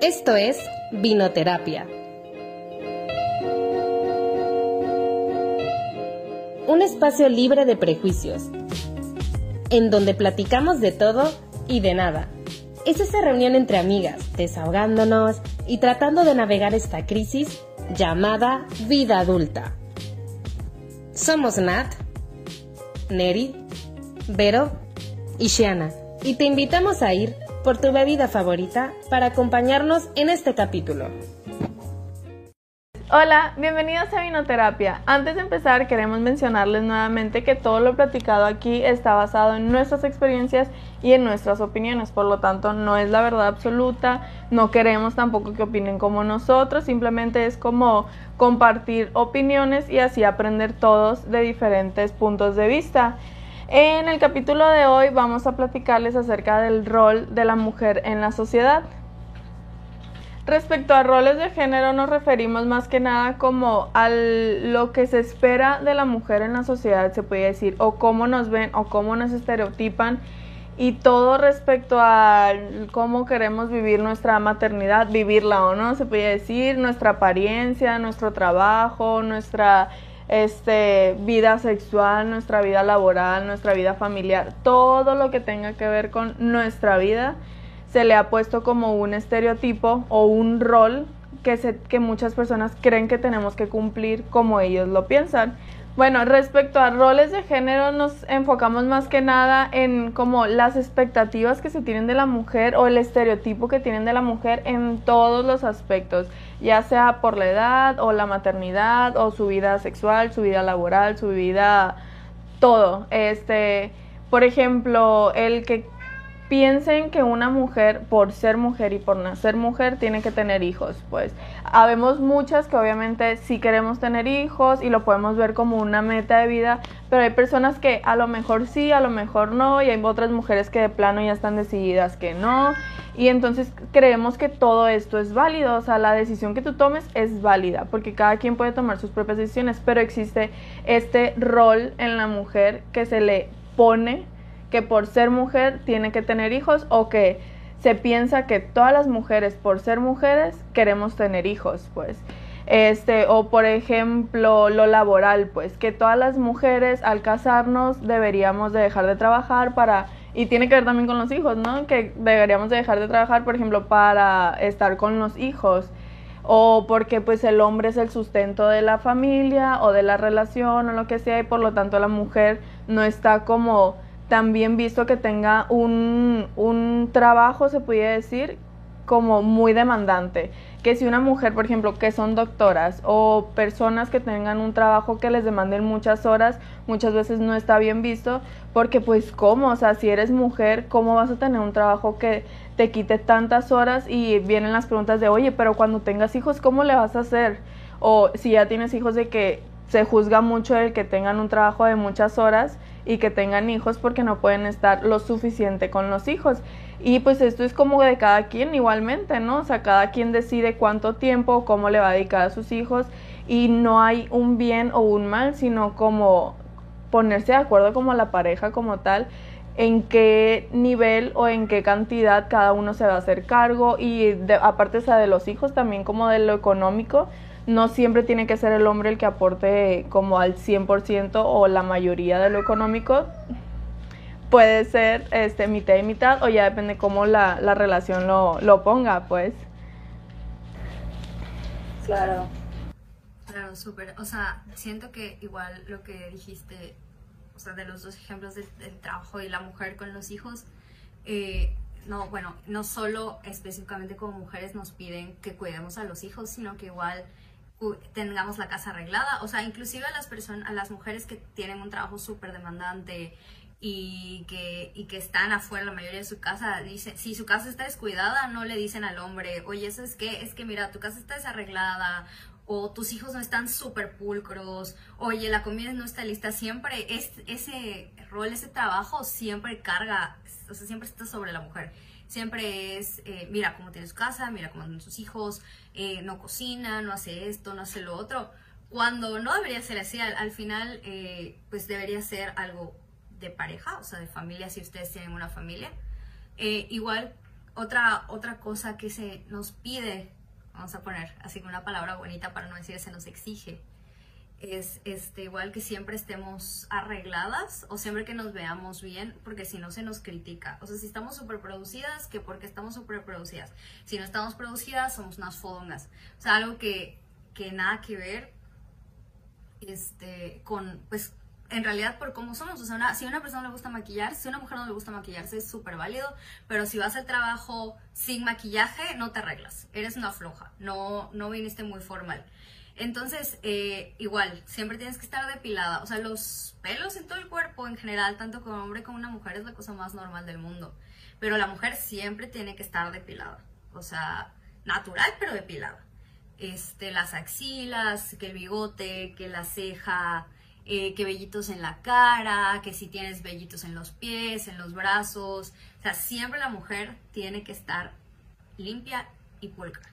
Esto es Vinoterapia. Un espacio libre de prejuicios, en donde platicamos de todo y de nada. Es esa reunión entre amigas, desahogándonos y tratando de navegar esta crisis llamada vida adulta. Somos Nat, Neri, Vero y Shiana, y te invitamos a ir por tu bebida favorita para acompañarnos en este capítulo. Hola, bienvenidos a Vinoterapia. Antes de empezar, queremos mencionarles nuevamente que todo lo platicado aquí está basado en nuestras experiencias y en nuestras opiniones, por lo tanto no es la verdad absoluta, no queremos tampoco que opinen como nosotros, simplemente es como compartir opiniones y así aprender todos de diferentes puntos de vista. En el capítulo de hoy vamos a platicarles acerca del rol de la mujer en la sociedad. Respecto a roles de género nos referimos más que nada como a lo que se espera de la mujer en la sociedad, se puede decir, o cómo nos ven o cómo nos estereotipan y todo respecto a cómo queremos vivir nuestra maternidad, vivirla o no, se puede decir, nuestra apariencia, nuestro trabajo, nuestra este, vida sexual, nuestra vida laboral, nuestra vida familiar, todo lo que tenga que ver con nuestra vida, se le ha puesto como un estereotipo o un rol que, se, que muchas personas creen que tenemos que cumplir como ellos lo piensan. Bueno, respecto a roles de género nos enfocamos más que nada en como las expectativas que se tienen de la mujer o el estereotipo que tienen de la mujer en todos los aspectos, ya sea por la edad o la maternidad o su vida sexual, su vida laboral, su vida todo. Este, por ejemplo, el que piensen que una mujer, por ser mujer y por nacer mujer, tiene que tener hijos. Pues habemos muchas que obviamente sí queremos tener hijos y lo podemos ver como una meta de vida, pero hay personas que a lo mejor sí, a lo mejor no, y hay otras mujeres que de plano ya están decididas que no. Y entonces creemos que todo esto es válido, o sea, la decisión que tú tomes es válida, porque cada quien puede tomar sus propias decisiones, pero existe este rol en la mujer que se le pone que por ser mujer tiene que tener hijos o que se piensa que todas las mujeres por ser mujeres queremos tener hijos, pues. Este, o por ejemplo, lo laboral, pues que todas las mujeres al casarnos deberíamos de dejar de trabajar para y tiene que ver también con los hijos, ¿no? Que deberíamos de dejar de trabajar, por ejemplo, para estar con los hijos o porque pues el hombre es el sustento de la familia o de la relación o lo que sea y por lo tanto la mujer no está como también visto que tenga un, un trabajo, se puede decir, como muy demandante. Que si una mujer, por ejemplo, que son doctoras o personas que tengan un trabajo que les demanden muchas horas, muchas veces no está bien visto, porque pues cómo, o sea, si eres mujer, ¿cómo vas a tener un trabajo que te quite tantas horas? Y vienen las preguntas de, oye, pero cuando tengas hijos, ¿cómo le vas a hacer? O si ya tienes hijos de que se juzga mucho el que tengan un trabajo de muchas horas y que tengan hijos porque no pueden estar lo suficiente con los hijos. Y pues esto es como de cada quien igualmente, ¿no? O sea, cada quien decide cuánto tiempo, cómo le va a dedicar a sus hijos y no hay un bien o un mal, sino como ponerse de acuerdo como la pareja como tal en qué nivel o en qué cantidad cada uno se va a hacer cargo y aparte o sea, de los hijos también como de lo económico no siempre tiene que ser el hombre el que aporte como al 100% o la mayoría de lo económico. Puede ser este, mitad y mitad o ya depende cómo la, la relación lo, lo ponga, pues. Claro. Claro, súper. O sea, siento que igual lo que dijiste, o sea, de los dos ejemplos del, trabajo y la mujer con los hijos, eh, no, bueno, no solo específicamente como mujeres nos piden que cuidemos a los hijos, sino que igual tengamos la casa arreglada, o sea, inclusive a las personas, a las mujeres que tienen un trabajo súper demandante y que, y que están afuera la mayoría de su casa, dice, si su casa está descuidada, no le dicen al hombre, oye, eso es que, es que mira, tu casa está desarreglada, o tus hijos no están súper pulcros, oye, la comida no está lista, siempre es, ese rol, ese trabajo siempre carga, o sea, siempre está sobre la mujer siempre es, eh, mira cómo tiene su casa, mira cómo tienen sus hijos, eh, no cocina, no hace esto, no hace lo otro, cuando no debería ser así, al, final eh, pues debería ser algo de pareja, o sea, de familia, si ustedes tienen una familia. igual otra, otra cosa que se nos pide, vamos a poner así una palabra bonita para no decir se nos exige, es este, igual que siempre estemos arregladas o siempre que nos veamos bien, porque si no se nos critica. O sea, si estamos súper producidas, que porque estamos súper producidas. Si no estamos producidas, somos unas fodongas. O sea, algo que, que nada que ver este, con, pues, en realidad por cómo somos. O sea, si a una persona le gusta maquillar, si a una mujer no le gusta maquillarse, es súper válido. Pero si vas al trabajo sin maquillaje, no te arreglas. Eres una floja. No, no viniste muy formal. Entonces, eh, igual, siempre tienes que estar depilada. O sea, los pelos en todo el cuerpo en general, tanto como hombre como una mujer, es la cosa más normal del mundo. Pero la mujer siempre tiene que estar depilada. O sea, natural, pero depilada. Este, las axilas, que el bigote, que la ceja, eh, que vellitos en la cara, que si tienes vellitos en los pies, en los brazos. O sea, siempre la mujer tiene que estar limpia y pulcra.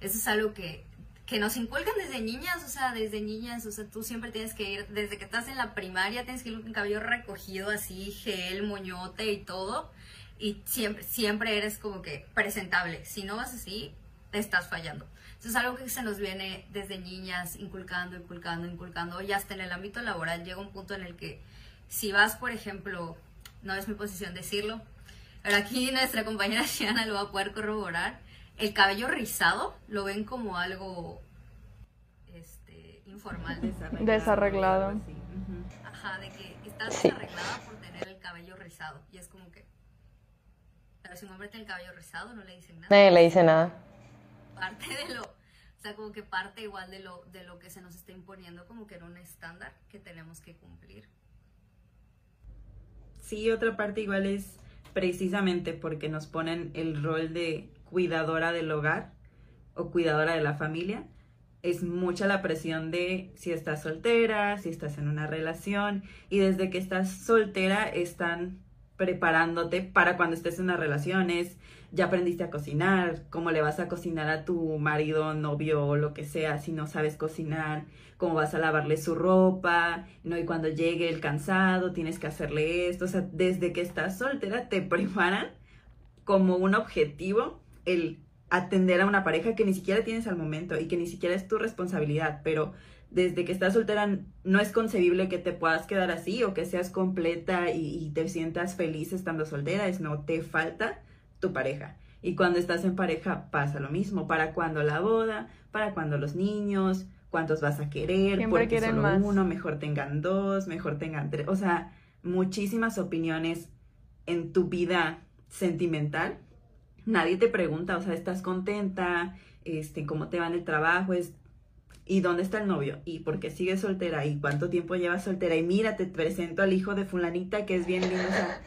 Eso es algo que que nos inculcan desde niñas, o sea, desde niñas, o sea, tú siempre tienes que ir, desde que estás en la primaria, tienes que ir con cabello recogido así, gel, moñote y todo, y siempre, siempre eres como que presentable. Si no vas así, estás fallando. Eso es algo que se nos viene desde niñas, inculcando, inculcando, inculcando, y hasta en el ámbito laboral llega un punto en el que si vas, por ejemplo, no es mi posición decirlo, pero aquí nuestra compañera Shiana lo va a poder corroborar, el cabello rizado lo ven como algo este, informal. Desarreglado. Ajá, de que estás desarreglada por tener el cabello rizado. Y es como que. Pero si un hombre tiene el cabello rizado, no le dicen nada. Nadie le dice nada. Parte de lo. O sea, como que parte igual de lo, de lo que se nos está imponiendo, como que era un estándar que tenemos que cumplir. Sí, otra parte igual es precisamente porque nos ponen el rol de cuidadora del hogar o cuidadora de la familia, es mucha la presión de si estás soltera, si estás en una relación y desde que estás soltera están preparándote para cuando estés en una relación, es ya aprendiste a cocinar, cómo le vas a cocinar a tu marido, novio lo que sea si no sabes cocinar, cómo vas a lavarle su ropa, ¿no? Y cuando llegue el cansado tienes que hacerle esto, o sea, desde que estás soltera te preparan como un objetivo el atender a una pareja que ni siquiera tienes al momento y que ni siquiera es tu responsabilidad, pero desde que estás soltera no es concebible que te puedas quedar así o que seas completa y, te sientas feliz estando soltera, es no, te falta tu pareja. Y cuando estás en pareja pasa lo mismo, para cuando la boda, para cuando los niños, cuántos vas a querer, Siempre porque solo uno, mejor tengan dos, mejor tengan tres, o sea, muchísimas opiniones en tu vida sentimental nadie te pregunta, o sea, ¿estás contenta? Este, ¿Cómo te va en el trabajo? Es, ¿Y dónde está el novio? ¿Y por qué sigues soltera? ¿Y cuánto tiempo llevas soltera? Y mira, te presento al hijo de fulanita que es bien lindo. O sea,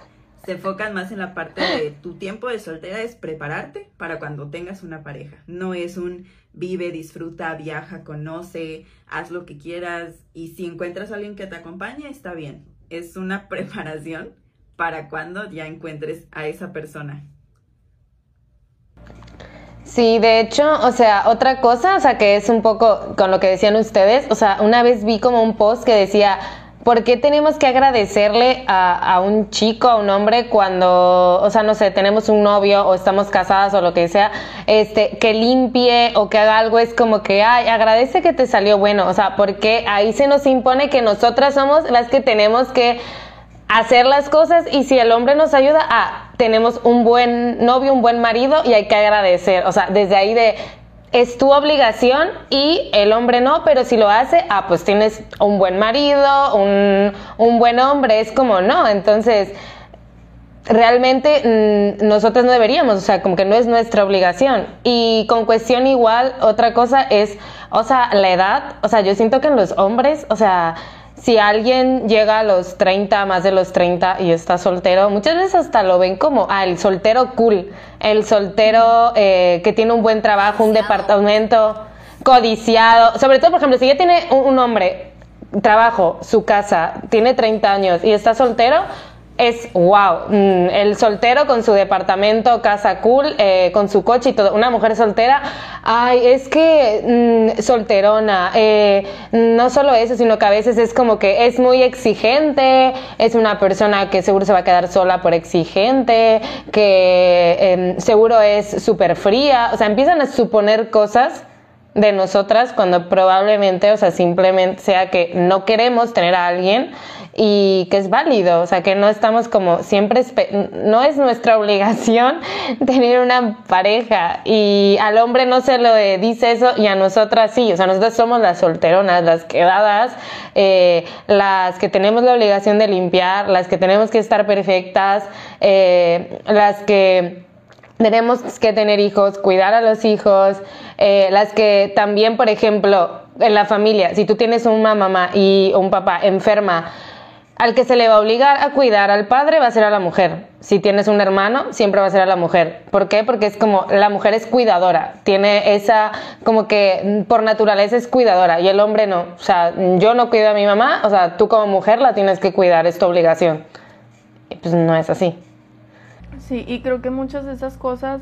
se enfocan más en la parte de tu tiempo de soltera es prepararte para cuando tengas una pareja. No es un vive, disfruta, viaja, conoce, haz lo que quieras y si encuentras a alguien que te acompañe, está bien. Es una preparación para cuando ya encuentres a esa persona. Sí, de hecho, o sea, otra cosa, o sea, que es un poco con lo que decían ustedes, o sea, una vez vi como un post que decía, ¿por qué tenemos que agradecerle a, a, un chico, a un hombre, cuando, o sea, no sé, tenemos un novio o estamos casadas o lo que sea, este, que limpie o que haga algo, es como que, ay, agradece que te salió bueno, o sea, porque ahí se nos impone que nosotras somos las que tenemos que hacer las cosas y si el hombre nos ayuda, ah, tenemos un buen novio, un buen marido y hay que agradecer. O sea, desde ahí de es tu obligación y el hombre no, pero si lo hace, ah, pues tienes un buen marido, un, un buen hombre, es como no. Entonces, realmente mm, nosotros no deberíamos, o sea, como que no es nuestra obligación. Y con cuestión igual, otra cosa es, o sea, la edad, o sea, yo siento que en los hombres, o sea, si alguien llega a los 30, más de los 30 y está soltero, muchas veces hasta lo ven como, ah, el soltero cool, el soltero eh, que tiene un buen trabajo, un departamento codiciado. Sobre todo, por ejemplo, si ya tiene un, hombre, trabajo, su casa, tiene 30 años y está soltero, es wow. Mm, el soltero con su departamento, casa cool, eh, con su coche y todo. Una mujer soltera, ay, es que mm, solterona. Eh, no solo eso, sino que a veces es como que es muy exigente, es una persona que seguro se va a quedar sola por exigente, que em, seguro es súper fría. O sea, empiezan a suponer cosas de nosotras cuando probablemente, o sea, simplemente sea que no queremos tener a alguien y que es válido, o sea, que no estamos como siempre, no es nuestra obligación tener una pareja y al hombre no se lo dice eso y a nosotras sí, o sea, nosotras somos las solteronas, las quedadas, eh, las que tenemos la obligación de limpiar, las que tenemos que estar perfectas, eh, las que tenemos que tener hijos, cuidar a los hijos, eh, las que también, por ejemplo, en la familia, si tú tienes una mamá y un papá enferma, al que se le va a obligar a cuidar al padre va a ser a la mujer. Si tienes un hermano, siempre va a ser a la mujer. ¿Por qué? Porque es como la mujer es cuidadora, tiene esa como que por naturaleza es cuidadora y el hombre no. O sea, yo no cuido a mi mamá, o sea, tú como mujer la tienes que cuidar, es tu obligación. Pues no es así. Sí, y creo que muchas de esas cosas,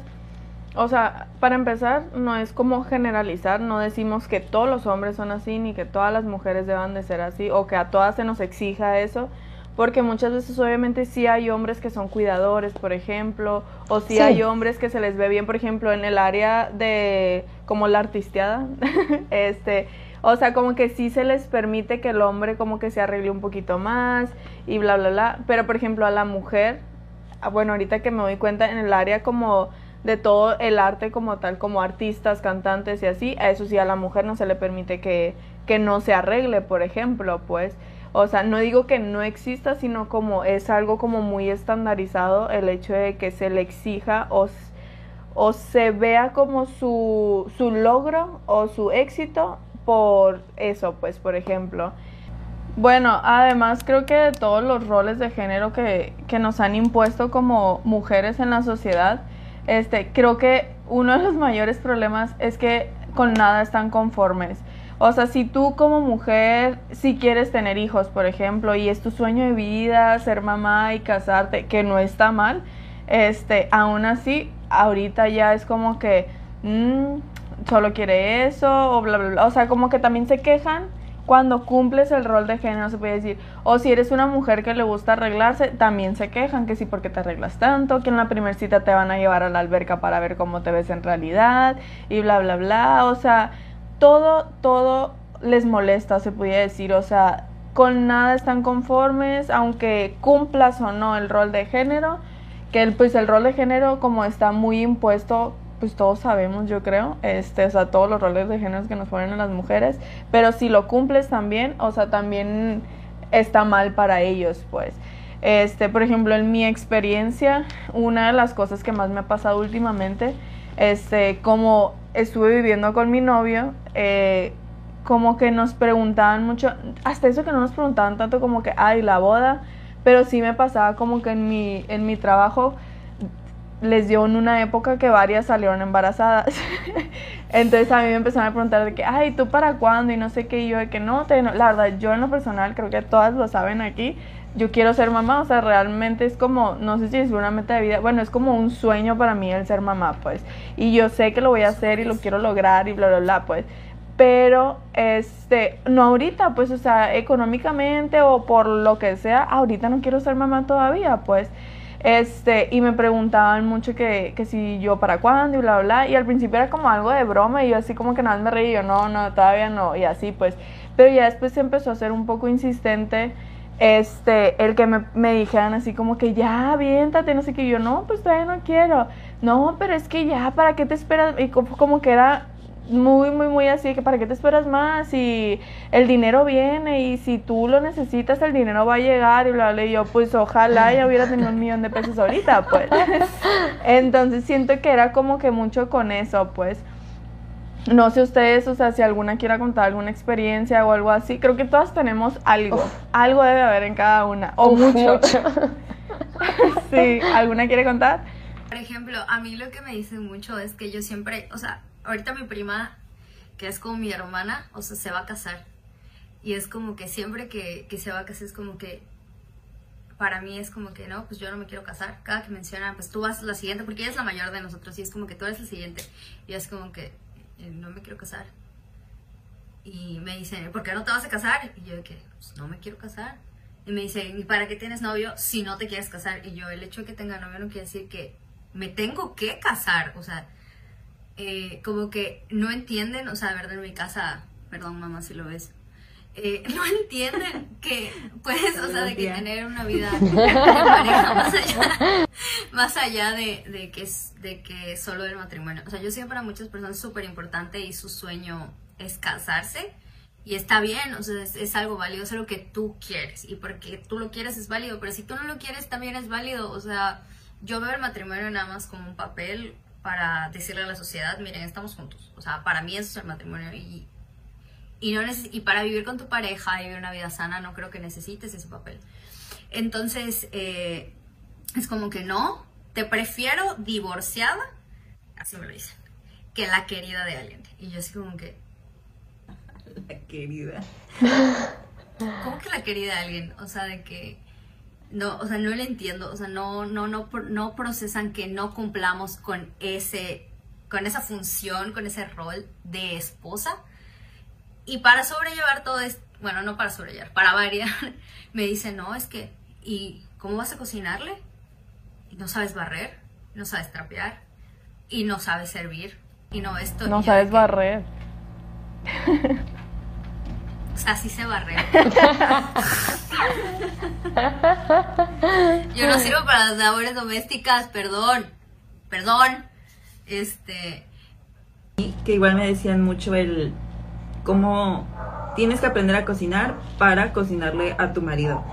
o sea, para empezar, no es como generalizar, no decimos que todos los hombres son así, ni que todas las mujeres deban de ser así, o que a todas se nos exija eso, porque muchas veces obviamente sí hay hombres que son cuidadores, por ejemplo, o sí, hay hombres que se les ve bien, por ejemplo, en el área de como la artisteada, este, o sea, como que sí se les permite que el hombre como que se arregle un poquito más y bla, bla, bla, pero por ejemplo a la mujer Ah, bueno, ahorita que me doy cuenta en el área como de todo el arte como tal, como artistas, cantantes y así, a eso sí a la mujer no se le permite que, que no se arregle, por ejemplo, pues. O sea, no digo que no exista, sino como es algo como muy estandarizado el hecho de que se le exija o, o se vea como su, su logro o su éxito por eso, pues, por ejemplo. Bueno, además creo que todos los roles de género que, que, nos han impuesto como mujeres en la sociedad, este, creo que uno de los mayores problemas es que con nada están conformes. O sea, si tú como mujer, si quieres tener hijos, por ejemplo, y es tu sueño de vida, ser mamá y casarte, que no está mal, este, aún así, ahorita ya es como que mmm, solo quiere eso, o bla, bla, bla. O sea, como que también se quejan cuando cumples el rol de género, se puede decir, o si eres una mujer que le gusta arreglarse, también se quejan que sí porque te arreglas tanto, que en la primera cita te van a llevar a la alberca para ver cómo te ves en realidad y bla, bla, bla. O sea, todo, todo les molesta, se puede decir. O sea, con nada están conformes, aunque cumplas o no el rol de género, que el, pues el rol de género como está muy impuesto pues todos sabemos, yo creo, este, o sea, todos los roles de género que nos ponen a las mujeres, pero si lo cumples también, o sea, también está mal para ellos, pues. Este, por ejemplo, en mi experiencia, una de las cosas que más me ha pasado últimamente, este, como estuve viviendo con mi novio, eh, como que nos preguntaban mucho, hasta eso que no nos preguntaban tanto como que, ay, la boda, pero sí me pasaba como que en mi, en mi trabajo, les dio en una época que varias salieron embarazadas. Entonces a mí me empezaron a preguntar de que, ay, ¿tú para cuándo? Y no sé qué, y yo de que no, te, la verdad, yo en lo personal, creo que todas lo saben aquí, yo quiero ser mamá, o sea, realmente es como, no sé si es una meta de vida, bueno, es como un sueño para mí el ser mamá, pues. Y yo sé que lo voy a hacer y lo quiero lograr y bla, bla, bla, pues. Pero, este, no ahorita, pues, o sea, económicamente o por lo que sea, ahorita no quiero ser mamá todavía, pues. Este, y me preguntaban mucho que, que si yo para cuándo y bla, bla, Y al principio era como algo de broma y yo así como que nada más me reí, yo no, no, todavía no, y así pues. Pero ya después se empezó a ser un poco insistente este, el que me, me dijeran así como que ya, aviéntate, no sé qué, yo no, pues todavía no quiero. No, pero es que ya, ¿para qué te esperas? Y como, como que era muy, muy, muy así, que para qué te esperas más y el dinero viene y si tú lo necesitas el dinero va a llegar y bla, bla, y yo pues ojalá ya hubiera tenido un millón de pesos ahorita, pues. Entonces siento que era como que mucho con eso, pues. No sé ustedes, o sea, si alguna quiera contar alguna experiencia o algo así, creo que todas tenemos algo, algo debe haber en cada una, o mucho. mucho. sí, ¿alguna quiere contar? Por ejemplo, a mí lo que me dice mucho es que yo siempre, o sea, ahorita mi prima, que es como mi hermana, o sea, se va a casar. Y es como que siempre que, se va a casar es como que, para mí es como que no, pues yo no me quiero casar. Cada que mencionan, pues tú vas la siguiente, porque ella es la mayor de nosotros y es como que tú eres la siguiente. Y es como que eh, no me quiero casar. Y me dicen, ¿por qué no te vas a casar? Y yo que, pues no me quiero casar. Y me dice, ¿y para qué tienes novio si no te quieres casar? Y yo, el hecho de que tenga novio no quiere decir que me tengo que casar. O sea, eh, como que no entienden, o sea, de verdad en mi casa, perdón mamá si lo ves, eh, no entienden que puedes, o sea, de que tener una vida de pareja más allá, más allá de, de, que, es, de que solo el matrimonio. O sea, yo sé que para muchas personas es súper importante y su sueño es casarse. Y está bien, o sea, es, es, algo válido, es algo que tú quieres. Y porque tú lo quieres es válido, pero si tú no lo quieres también es válido. O sea, yo veo el matrimonio nada más como un papel para decirle a la sociedad, miren, estamos juntos. O sea, para mí eso es el matrimonio. Y, y, no y para vivir con tu pareja y vivir una vida sana, no creo que necesites ese papel. Entonces, eh, es como que no, te prefiero divorciada, así me lo dicen, que la querida de alguien. Y yo así como que... La querida. ¿Cómo que la querida de alguien? O sea, de que no, o sea, no lo entiendo, o sea, no, no, no, no procesan que no cumplamos con ese, con esa función, con ese rol de esposa. Y para sobrellevar todo esto, bueno, no para sobrellevar, para variar, me dicen, no, es que, ¿y cómo vas a cocinarle? No sabes barrer, no sabes trapear, y no sabes servir, y no esto. No sabes barrer. O sea, sí se barrer. Yo no sirvo para las labores domésticas, perdón. Perdón. Este. Que igual me decían mucho el cómo tienes que aprender a cocinar para cocinarle a tu marido.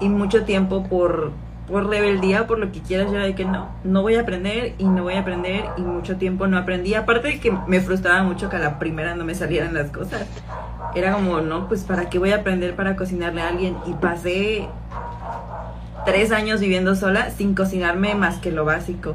Y mucho tiempo por, por rebeldía, por lo que quieras, yo era de que no, no voy a aprender y no voy a aprender y mucho tiempo no aprendí. Aparte de que me frustraba mucho que a la primera no me salieran las cosas. Era como, no, pues para qué voy a aprender para cocinarle a alguien. Y pasé tres años viviendo sola sin cocinarme más que lo básico.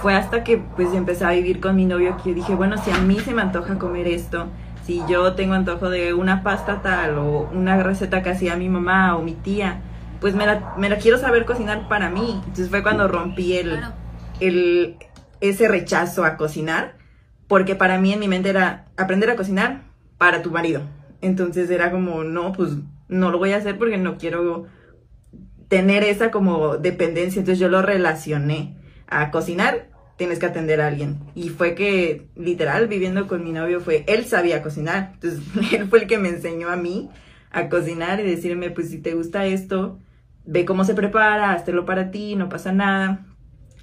Fue hasta que pues empecé a vivir con mi novio que dije, bueno, si a mí se me antoja comer esto, si yo tengo antojo de una pasta tal o una receta que hacía mi mamá o mi tía, pues me la, me la quiero saber cocinar para mí. Entonces fue cuando rompí el, el, ese rechazo a cocinar, porque para mí en mi mente era aprender a cocinar para tu marido. Entonces era como, no, pues no lo voy a hacer porque no quiero tener esa como dependencia. Entonces yo lo relacioné a cocinar, tienes que atender a alguien. Y fue que, literal, viviendo con mi novio, fue, él sabía cocinar. Entonces él fue el que me enseñó a mí a cocinar y decirme, pues si te gusta esto, ve cómo se prepara, hazlo para ti, no pasa nada.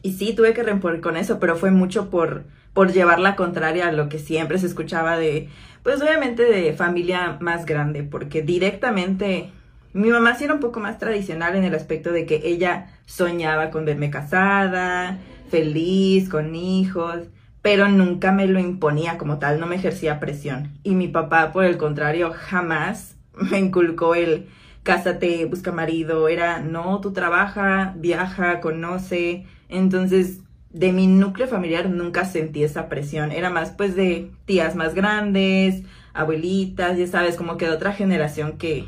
Y sí, tuve que romper con eso, pero fue mucho por, por llevar la contraria a lo que siempre se escuchaba de, pues obviamente de familia más grande, porque directamente mi mamá sí era un poco más tradicional en el aspecto de que ella soñaba con verme casada, feliz, con hijos, pero nunca me lo imponía como tal, no me ejercía presión. Y mi papá, por el contrario, jamás me inculcó el cásate, busca marido, era no, tú trabaja, viaja, conoce. Entonces, de mi núcleo familiar nunca sentí esa presión, era más pues de tías más grandes, abuelitas, ya sabes, como que de otra generación que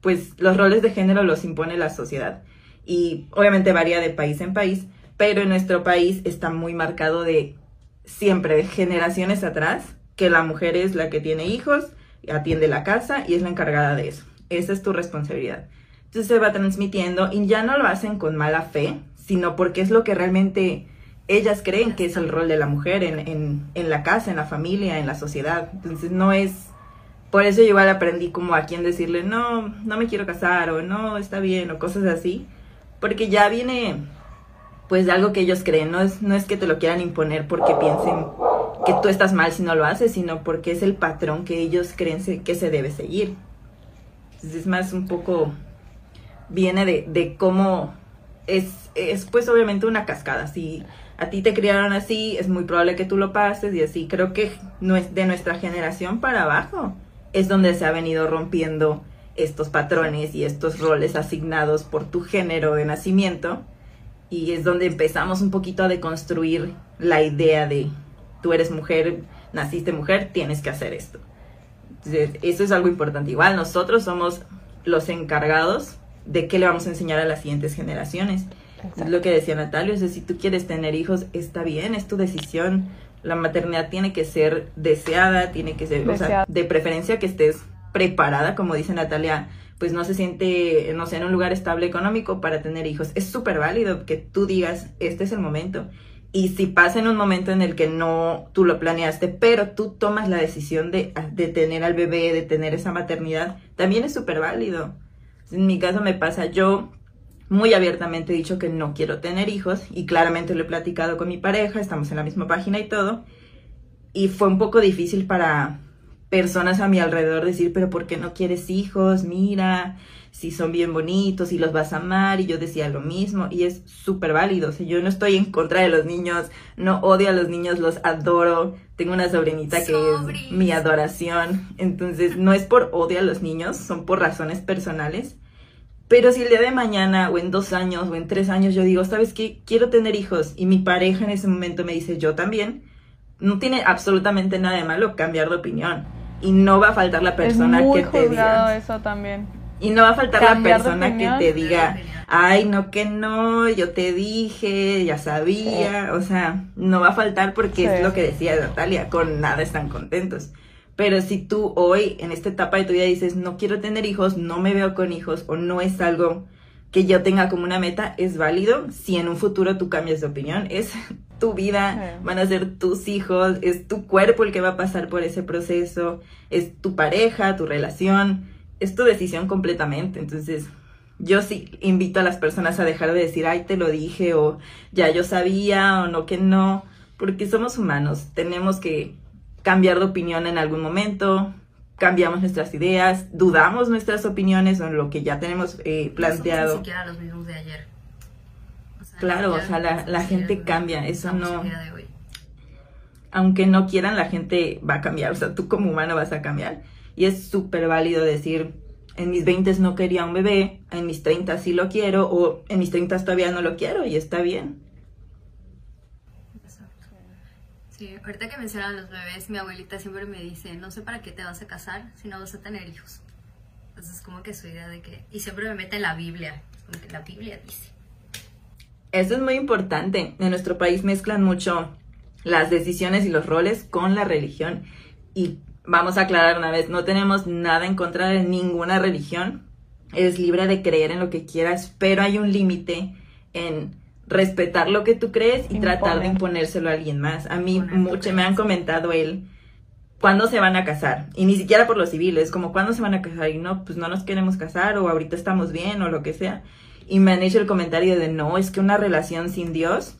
pues los roles de género los impone la sociedad. Y obviamente varía de país en país, pero en nuestro país está muy marcado de siempre, de generaciones atrás, que la mujer es la que tiene hijos, atiende la casa y es la encargada de eso. Esa es tu responsabilidad. Entonces se va transmitiendo y ya no lo hacen con mala fe, sino porque es lo que realmente ellas creen que es el rol de la mujer en, en, en la casa, en la familia, en la sociedad. Entonces no es por eso yo igual aprendí como a quién decirle, no, no me quiero casar o no, está bien o cosas así. Porque ya viene pues de algo que ellos creen, no es, no es que te lo quieran imponer porque piensen que tú estás mal si no lo haces, sino porque es el patrón que ellos creen que se debe seguir. Es más un poco, viene de, de cómo es, es pues obviamente una cascada. Si a ti te criaron así, es muy probable que tú lo pases y así. Creo que de nuestra generación para abajo es donde se ha venido rompiendo estos patrones y estos roles asignados por tu género de nacimiento y es donde empezamos un poquito a deconstruir la idea de tú eres mujer, naciste mujer, tienes que hacer esto. Entonces, eso es algo importante. Igual nosotros somos los encargados de qué le vamos a enseñar a las siguientes generaciones. Es lo que decía Natalia, o sea, si tú quieres tener hijos, está bien, es tu decisión. La maternidad tiene que ser deseada, tiene que ser, o sea, de preferencia que estés preparada, como dice Natalia, pues no se siente, no sé, en un lugar estable económico para tener hijos. Es súper válido que tú digas, este es el momento. Y si pasa en un momento en el que no tú lo planeaste, pero tú tomas la decisión de, de tener al bebé, de tener esa maternidad, también es súper válido. En mi caso me pasa, yo muy abiertamente he dicho que no quiero tener hijos y claramente lo he platicado con mi pareja, estamos en la misma página y todo. Y fue un poco difícil para personas a mi alrededor decir, pero ¿por qué no quieres hijos? Mira, si son bien bonitos y los vas a amar. Y yo decía lo mismo y es súper válido. O sea, yo no estoy en contra de los niños, no odio a los niños, los adoro. Tengo una sobrinita que es mi adoración. Entonces, no es por odio a los niños, son por razones personales. Pero si el día de mañana o en dos años o en tres años yo digo, ¿sabes qué? Quiero tener hijos y mi pareja en ese momento me dice, yo también, no tiene absolutamente nada de malo cambiar de opinión. Y no va a faltar la persona que te diga. eso también. Y no va a faltar la persona que te diga, ay, no que no, yo te dije, ya sabía. O sea, no va a faltar porque es lo que decía Natalia, con nada están contentos. Pero si tú hoy, en esta etapa de tu vida, dices, no quiero tener hijos, no me veo con hijos o no es algo que yo tenga como una meta, es válido. Si en un futuro tú cambias de opinión, es tu vida, van a ser tus hijos, es tu cuerpo el que va a pasar por ese proceso, es tu pareja, tu relación, es tu decisión completamente. Entonces, yo sí invito a las personas a dejar de decir, ay, te lo dije, o ya yo sabía, o no que no, porque somos humanos, tenemos que cambiar de opinión en algún momento, cambiamos nuestras ideas, dudamos nuestras opiniones o lo que ya tenemos eh, planteado. No siquiera los mismos de ayer. claro, o sea, la, gente cambia, eso no... Aunque no quieran, la gente va a cambiar, o sea, tú como humano vas a cambiar. Y es súper válido decir, en mis 20 no quería un bebé, en mis 30 sí lo quiero, o en mis 30 todavía no lo quiero, y está bien. Sí, ahorita que mencionan los bebés, mi abuelita siempre me dice, no sé para qué te vas a casar si no vas a tener hijos. Entonces es como que su idea de que... Y siempre me mete en la Biblia, como que la Biblia dice. Eso es muy importante. En nuestro país mezclan mucho las decisiones y los roles con la religión. Y vamos a aclarar una vez, no tenemos nada en contra de ninguna religión. Eres libre de creer en lo que quieras, pero hay un límite en respetar lo que tú crees y tratar de imponérselo a alguien más. A mí mucho me han comentado él cuándo se van a casar y ni siquiera por lo civil, es como cuándo se van a casar y no, pues no nos queremos casar o ahorita estamos bien o lo que sea. Y me han hecho el comentario de no, es que una relación sin Dios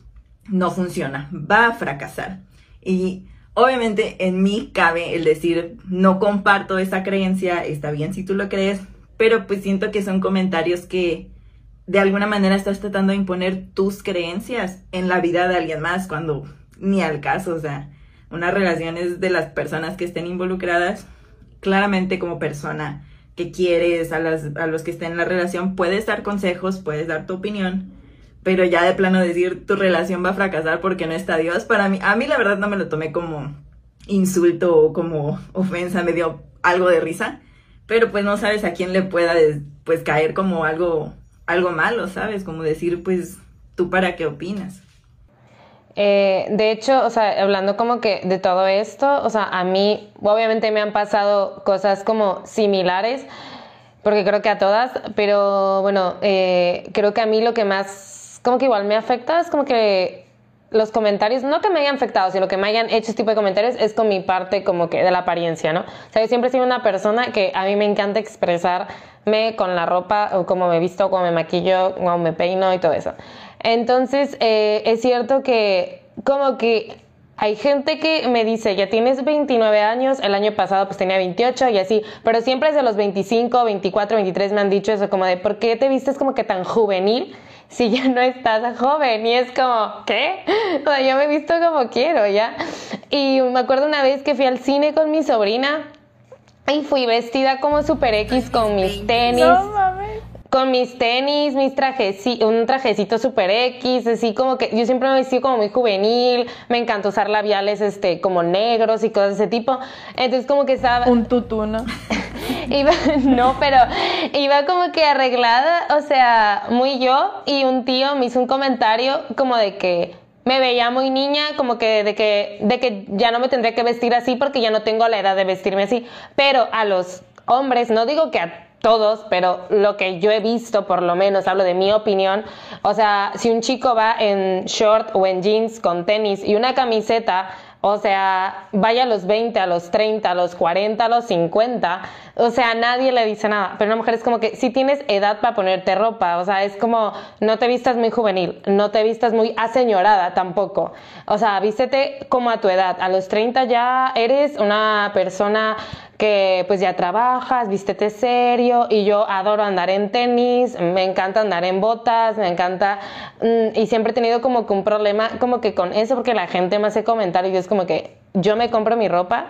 no funciona, va a fracasar. Y obviamente en mí cabe el decir, no comparto esa creencia, está bien si tú lo crees, pero pues siento que son comentarios que de alguna manera estás tratando de imponer tus creencias en la vida de alguien más cuando ni al caso, o sea, una relación es de las personas que estén involucradas, claramente como persona que quieres, a, las, a los que estén en la relación, puedes dar consejos, puedes dar tu opinión, pero ya de plano decir tu relación va a fracasar porque no está Dios, para mí, a mí la verdad no me lo tomé como insulto o como ofensa, me dio algo de risa, pero pues no sabes a quién le pueda pues caer como algo algo malo, ¿sabes? Como decir, pues, ¿tú para qué opinas? Eh, de hecho, o sea, hablando como que de todo esto, o sea, a mí obviamente me han pasado cosas como similares, porque creo que a todas, pero bueno, eh, creo que a mí lo que más, como que igual me afecta es como que los comentarios, no que me hayan afectado, sino que me hayan hecho este tipo de comentarios, es con mi parte como que de la apariencia, ¿no? O sea, yo siempre he sido una persona que a mí me encanta expresarme con la ropa, o cómo me visto, cómo me maquillo, cómo me peino y todo eso. Entonces, eh, es cierto que como que hay gente que me dice, ya tienes 29 años, el año pasado pues tenía 28 y así, pero siempre desde los 25, 24, 23 me han dicho eso, como de, ¿por qué te vistes como que tan juvenil? Si ya no estás joven y es como, ¿qué? O sea, yo me he visto como quiero, ¿ya? Y me acuerdo una vez que fui al cine con mi sobrina y fui vestida como super X con mis tenis. Con mis tenis, mis trajes, un trajecito super X, así como que yo siempre me vestí como muy juvenil, me encanta usar labiales este como negros y cosas de ese tipo. Entonces como que estaba un tutú, ¿no? iba, no, pero iba como que arreglada, o sea, muy yo, y un tío me hizo un comentario como de que me veía muy niña, como que de que, de que ya no me tendría que vestir así porque ya no tengo la edad de vestirme así. Pero a los hombres, no digo que a todos, pero lo que yo he visto, por lo menos, hablo de mi opinión, o sea, si un chico va en short o en jeans con tenis y una camiseta, o sea, vaya a los 20, a los 30, a los 40, a los 50, o sea, nadie le dice nada. Pero una mujer es como que si tienes edad para ponerte ropa, o sea, es como no te vistas muy juvenil, no te vistas muy aseñorada tampoco. O sea, vístete como a tu edad. A los 30 ya eres una persona que pues ya trabajas, vístete serio y yo adoro andar en tenis, me encanta andar en botas, me encanta mm, y siempre he tenido como que un problema como que con eso porque la gente me hace comentarios y es como que yo me compro mi ropa,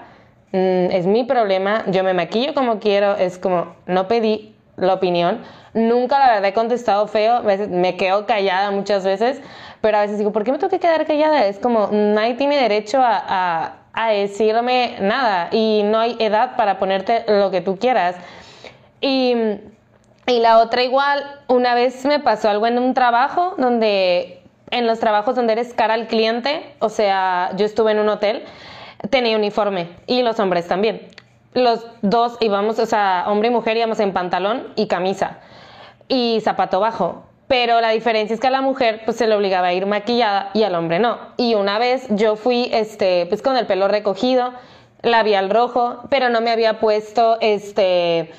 mm, es mi problema, yo me maquillo como quiero, es como no pedí la opinión, nunca la verdad he contestado feo, me quedo callada muchas veces, pero a veces digo, ¿por qué me tengo que quedar callada? Es como nadie tiene derecho a a decirme nada y no hay edad para ponerte lo que tú quieras. Y, y la otra igual, una vez me pasó algo en un trabajo donde, en los trabajos donde eres cara al cliente, o sea, yo estuve en un hotel, tenía uniforme y los hombres también. Los dos íbamos, o sea, hombre y mujer íbamos en pantalón y camisa y zapato bajo pero la diferencia es que a la mujer pues se le obligaba a ir maquillada y al hombre no. Y una vez yo fui este pues con el pelo recogido, labial rojo, pero no me había puesto este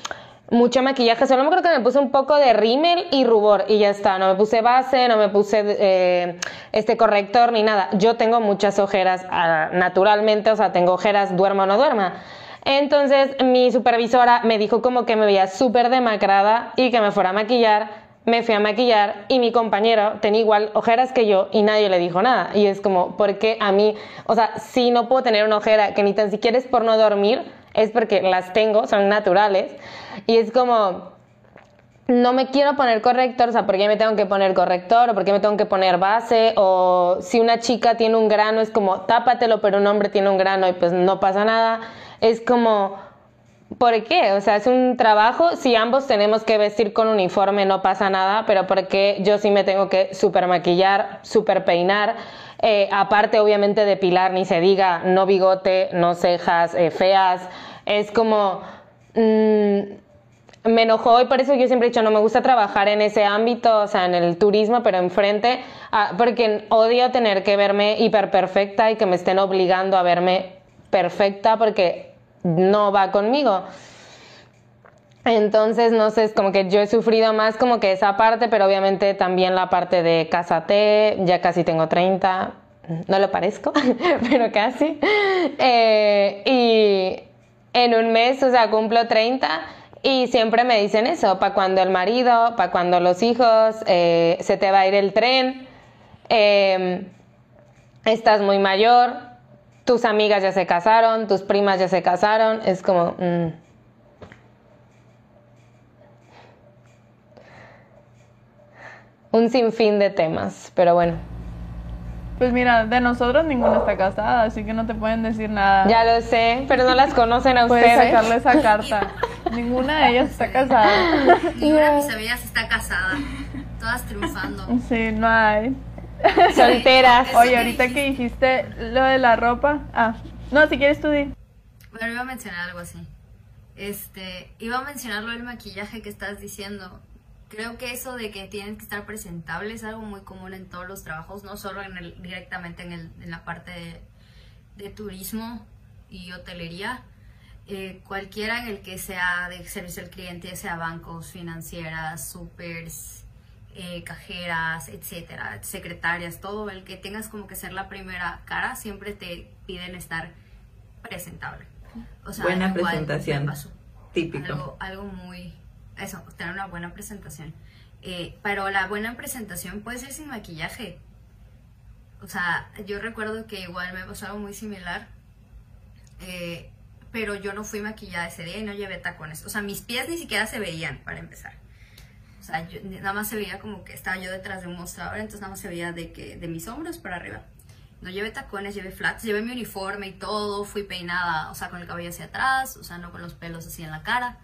mucho maquillaje, solo me creo que me puse un poco de rímel y rubor y ya está, no me puse base, no me puse eh, este corrector ni nada. Yo tengo muchas ojeras ah, naturalmente, o sea, tengo ojeras, duermo o no duerma. Entonces mi supervisora me dijo como que me veía súper demacrada y que me fuera a maquillar me fui a maquillar y mi compañero tenía igual ojeras que yo y nadie le dijo nada. Y es como, ¿por qué a mí? O sea, si no puedo tener una ojera que ni tan siquiera es por no dormir, es porque las tengo, son naturales. Y es como, no me quiero poner corrector, o sea, ¿por qué me tengo que poner corrector? ¿O por qué me tengo que poner base? O si una chica tiene un grano, es como, tápatelo, pero un hombre tiene un grano y pues no pasa nada. Es como ¿Por qué? O sea, es un trabajo. Si ambos tenemos que vestir con uniforme, no pasa nada, pero porque yo sí me tengo que super maquillar, super peinar. Eh, aparte, obviamente, de pilar, ni se diga, no bigote, no cejas eh, feas. Es como. Mm, me enojó y por eso yo siempre he dicho, no me gusta trabajar en ese ámbito, o sea, en el turismo, pero enfrente, ah, porque odio tener que verme hiper perfecta y que me estén obligando a verme perfecta, porque no va conmigo. Entonces, no sé, es como que yo he sufrido más como que esa parte, pero obviamente también la parte de cásate, ya casi tengo 30, no lo parezco, pero casi. Eh, y en un mes, o sea, cumplo 30 y siempre me dicen eso, para cuando el marido, para cuando los hijos, eh, se te va a ir el tren, eh, estás muy mayor, tus amigas ya se casaron, tus primas ya se casaron, es como... Mm. Un sinfín de temas, pero bueno. Pues mira, de nosotros ninguna está casada, así que no te pueden decir nada. Ya lo sé, pero no las conocen a ustedes. Puedes sacarle esa carta. ninguna de ellas está casada. Ninguna de mis amigas está casada. Todas triunfando. Sí, no hay. Solteras. Oye, ahorita que dijiste lo de la ropa. Ah, no, si quieres tú di. Bueno, iba a mencionar algo así. Este, iba a mencionar lo del maquillaje que estás diciendo. Creo que eso de que tienen que estar presentables es algo muy común en todos los trabajos, no solo en el, directamente en, el, en la parte de, de turismo y hotelería. Eh, cualquiera en el que sea de servicio al cliente, sea bancos, financieras, supers, eh, cajeras, etcétera, secretarias, todo el que tengas como que ser la primera cara, siempre te piden estar presentable. O sea, buena presentación. Típico. Algo, muy. Eso, tener una buena presentación. Eh, pero la buena presentación puede ser sin maquillaje. O sea, yo recuerdo que igual me pasó algo muy similar. Eh, pero yo no fui maquillada ese día y no llevé tacones. O sea, mis pies ni siquiera se veían, para empezar sea, nada más se veía como que estaba yo detrás de un mostrador, entonces nada más se veía de, que, de mis hombros para arriba. No llevé tacones, llevé flats, llevé mi uniforme y todo, fui peinada, o sea, con el cabello hacia atrás, o sea, no con los pelos así en la cara.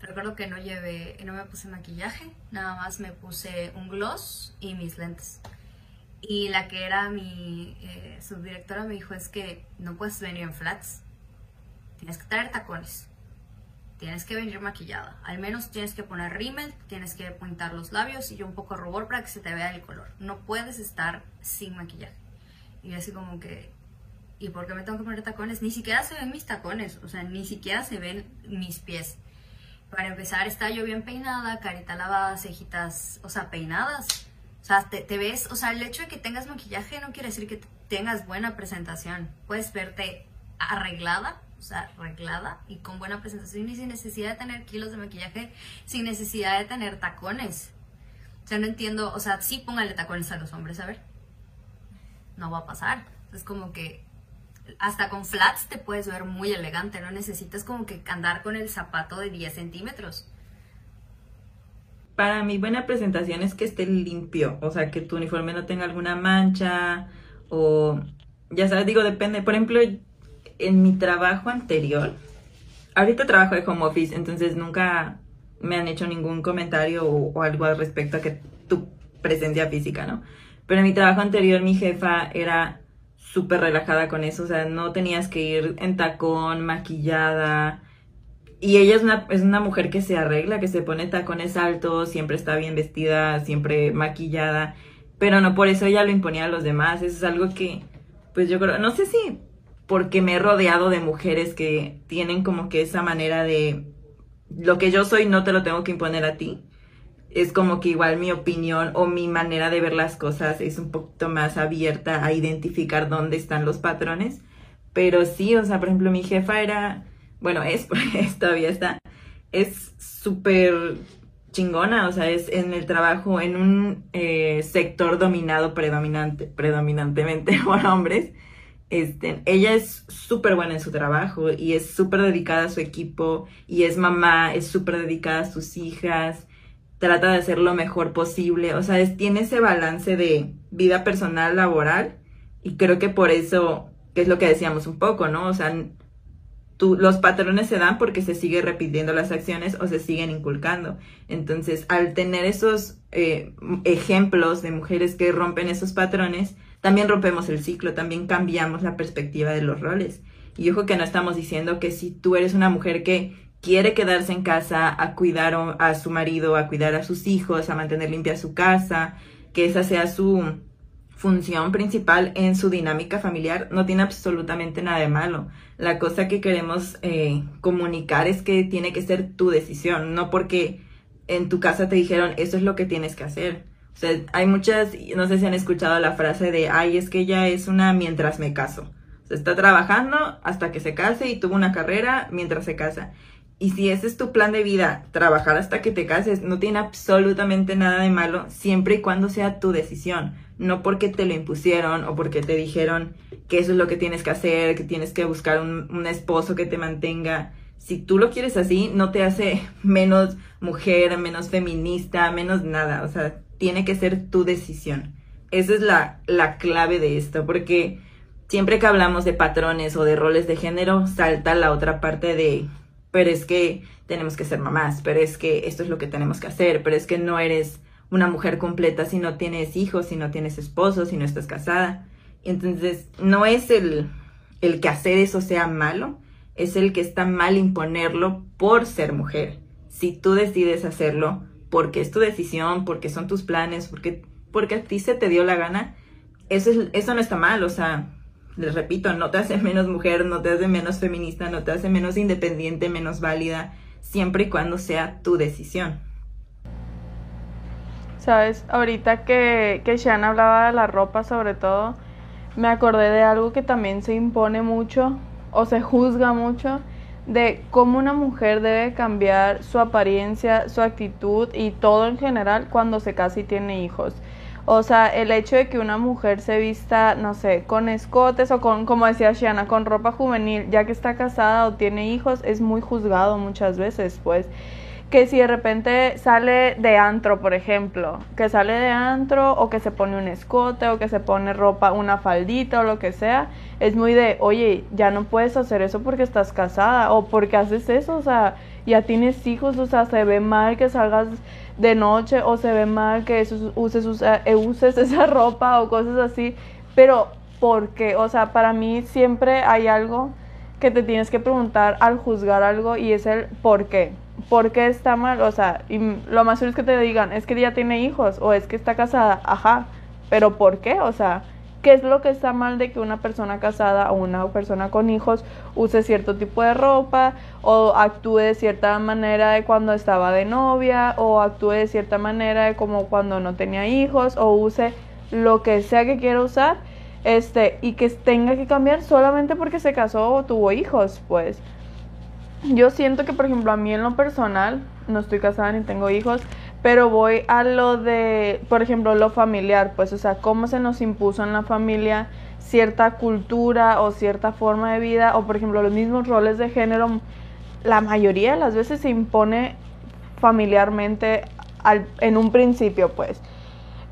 recuerdo que no llevé, no me puse maquillaje, nada más me puse un gloss y mis lentes. Y la que era mi eh, subdirectora me dijo es que no puedes venir en flats, tienes que traer tacones, tienes que venir maquillada, al menos tienes que poner rímel, tienes que pintar los labios y un poco rubor para que se te vea el color. No puedes estar sin maquillaje. Y así como que, ¿y por qué me tengo que poner tacones? Ni siquiera se ven mis tacones, o sea, ni siquiera se ven mis pies. Para empezar, está yo bien peinada, carita lavada, cejitas, o sea, peinadas o sea, te, ves, o sea, el hecho de que tengas maquillaje no quiere decir que tengas buena presentación. Puedes verte arreglada, sea, arreglada y con buena presentación y sin necesidad de tener kilos de maquillaje, sin necesidad de tener tacones. O sea, no entiendo, o sea, sí póngale tacones a los hombres, a ver. No va a pasar. Es como que hasta con flats te puedes ver muy elegante, no necesitas como que andar con el zapato de 10 centímetros para mi buena presentación es que esté limpio, o sea, que tu uniforme no tenga alguna mancha o, ya sabes, digo, depende. Por ejemplo, en mi trabajo anterior, ahorita trabajo de home office, entonces nunca me han hecho ningún comentario o, algo al respecto a que tu presencia física, ¿no? Pero en mi trabajo anterior mi jefa era súper relajada con eso, o sea, no tenías que ir en tacón, maquillada, y ella es una, es una mujer que se arregla, que se pone tacones altos, siempre está bien vestida, siempre maquillada, pero no por eso ella lo imponía a los demás. Eso es algo que, pues yo creo, no sé si porque me he rodeado de mujeres que tienen como que esa manera de lo que yo soy no te lo tengo que imponer a ti. Es como que igual mi opinión o mi manera de ver las cosas es un poquito más abierta a identificar dónde están los patrones. Pero sí, o sea, por ejemplo, mi jefa era bueno, es, pues todavía está, es súper chingona, o sea, es en el trabajo, en un eh, sector dominado predominante, predominantemente por hombres. Este, ella es súper buena en su trabajo y es súper dedicada a su equipo y es mamá, es súper dedicada a sus hijas, trata de hacer lo mejor posible, o sea, tiene ese balance de vida personal, laboral y creo que por eso, que es lo que decíamos un poco, ¿no? O sea, los patrones se dan porque se sigue repitiendo las acciones o se siguen inculcando. Entonces, al tener esos eh, ejemplos de mujeres que rompen esos patrones, también rompemos el ciclo, también cambiamos la perspectiva de los roles. Y ojo que no estamos diciendo que si tú eres una mujer que quiere quedarse en casa a cuidar a su marido, a cuidar a sus hijos, a mantener limpia su casa, que esa sea su función principal en su dinámica familiar, no tiene absolutamente nada de malo. La cosa que queremos eh, comunicar es que tiene que ser tu decisión, no porque en tu casa te dijeron eso es lo que tienes que hacer. O sea, hay muchas, no sé si han escuchado la frase de, ay, es que ella es una mientras me caso. O sea, está trabajando hasta que se case y tuvo una carrera mientras se casa. Y si ese es tu plan de vida, trabajar hasta que te cases, no tiene absolutamente nada de malo, siempre y cuando sea tu decisión, no porque te lo impusieron o porque te dijeron que eso es lo que tienes que hacer, que tienes que buscar un, esposo que te mantenga. Si tú lo quieres así, no te hace menos mujer, menos feminista, menos nada. O sea, tiene que ser tu decisión. Esa es la, la clave de esto, porque siempre que hablamos de patrones o de roles de género, salta la otra parte de pero es que tenemos que ser mamás, pero es que esto es lo que tenemos que hacer, pero es que no eres una mujer completa si no tienes hijos, si no tienes esposo, si no estás casada. Entonces, no es el, el que hacer eso sea malo, es el que está mal imponerlo por ser mujer. Si tú decides hacerlo porque es tu decisión, porque son tus planes, porque, porque a ti se te dio la gana, eso, es, eso no está mal, o sea, les repito, no te hace menos mujer, no te hace menos feminista, no te hace menos independiente, menos válida, siempre y cuando sea tu decisión. Sabes, ahorita que, que Sean hablaba de la ropa sobre todo, me acordé de algo que también se impone mucho o se juzga mucho de cómo una mujer debe cambiar su apariencia, su actitud y todo en general cuando se casa y tiene hijos. O sea, el hecho de que una mujer se vista, no sé, con escotes o con, como decía Shiana, con ropa juvenil, ya que está casada o tiene hijos, es muy juzgado muchas veces, pues. Que si de repente sale de antro, por ejemplo, que sale de antro o que se pone un escote o que se pone ropa, una faldita o lo que sea, es muy de, oye, ya no puedes hacer eso porque estás casada o porque haces eso, o sea, ya tienes hijos, o sea, se ve mal que salgas de noche o se ve mal que uses, eh, uses esa ropa o cosas así, pero ¿por qué? O sea, para mí siempre hay algo que te tienes que preguntar al juzgar algo y es el por qué. ¿Por qué está mal? O sea, y lo más seguro es que te digan, es que ya tiene hijos o es que está casada, ajá, pero ¿por qué? O sea, ¿Qué es lo que está mal de que una persona casada o una persona con hijos use cierto tipo de ropa o actúe de cierta manera de cuando estaba de novia o actúe de cierta manera de como cuando no tenía hijos o use lo que sea que quiera usar este y que tenga que cambiar solamente porque se casó o tuvo hijos, pues yo siento que por ejemplo a mí en lo personal no estoy casada ni tengo hijos, pero voy a lo de, por ejemplo, lo familiar, pues, o sea, cómo se nos impuso en la familia cierta cultura o cierta forma de vida, o por ejemplo, los mismos roles de género, la mayoría de las veces se impone familiarmente al, en un principio, pues.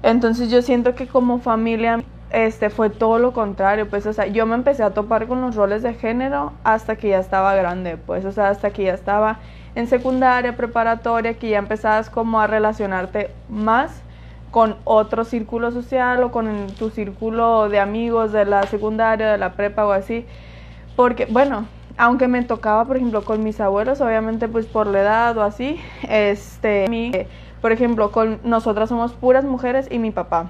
Entonces yo siento que como familia este fue todo lo contrario, pues, o sea, yo me empecé a topar con los roles de género hasta que ya estaba grande, pues, o sea, hasta que ya estaba en secundaria, preparatoria, que ya empezabas como a relacionarte más con otro círculo social o con tu círculo de amigos de la secundaria, de la prepa o así. Porque, bueno, aunque me tocaba, por ejemplo, con mis abuelos, obviamente pues por la edad o así, este, mi, por ejemplo, con nosotras somos puras mujeres y mi papá.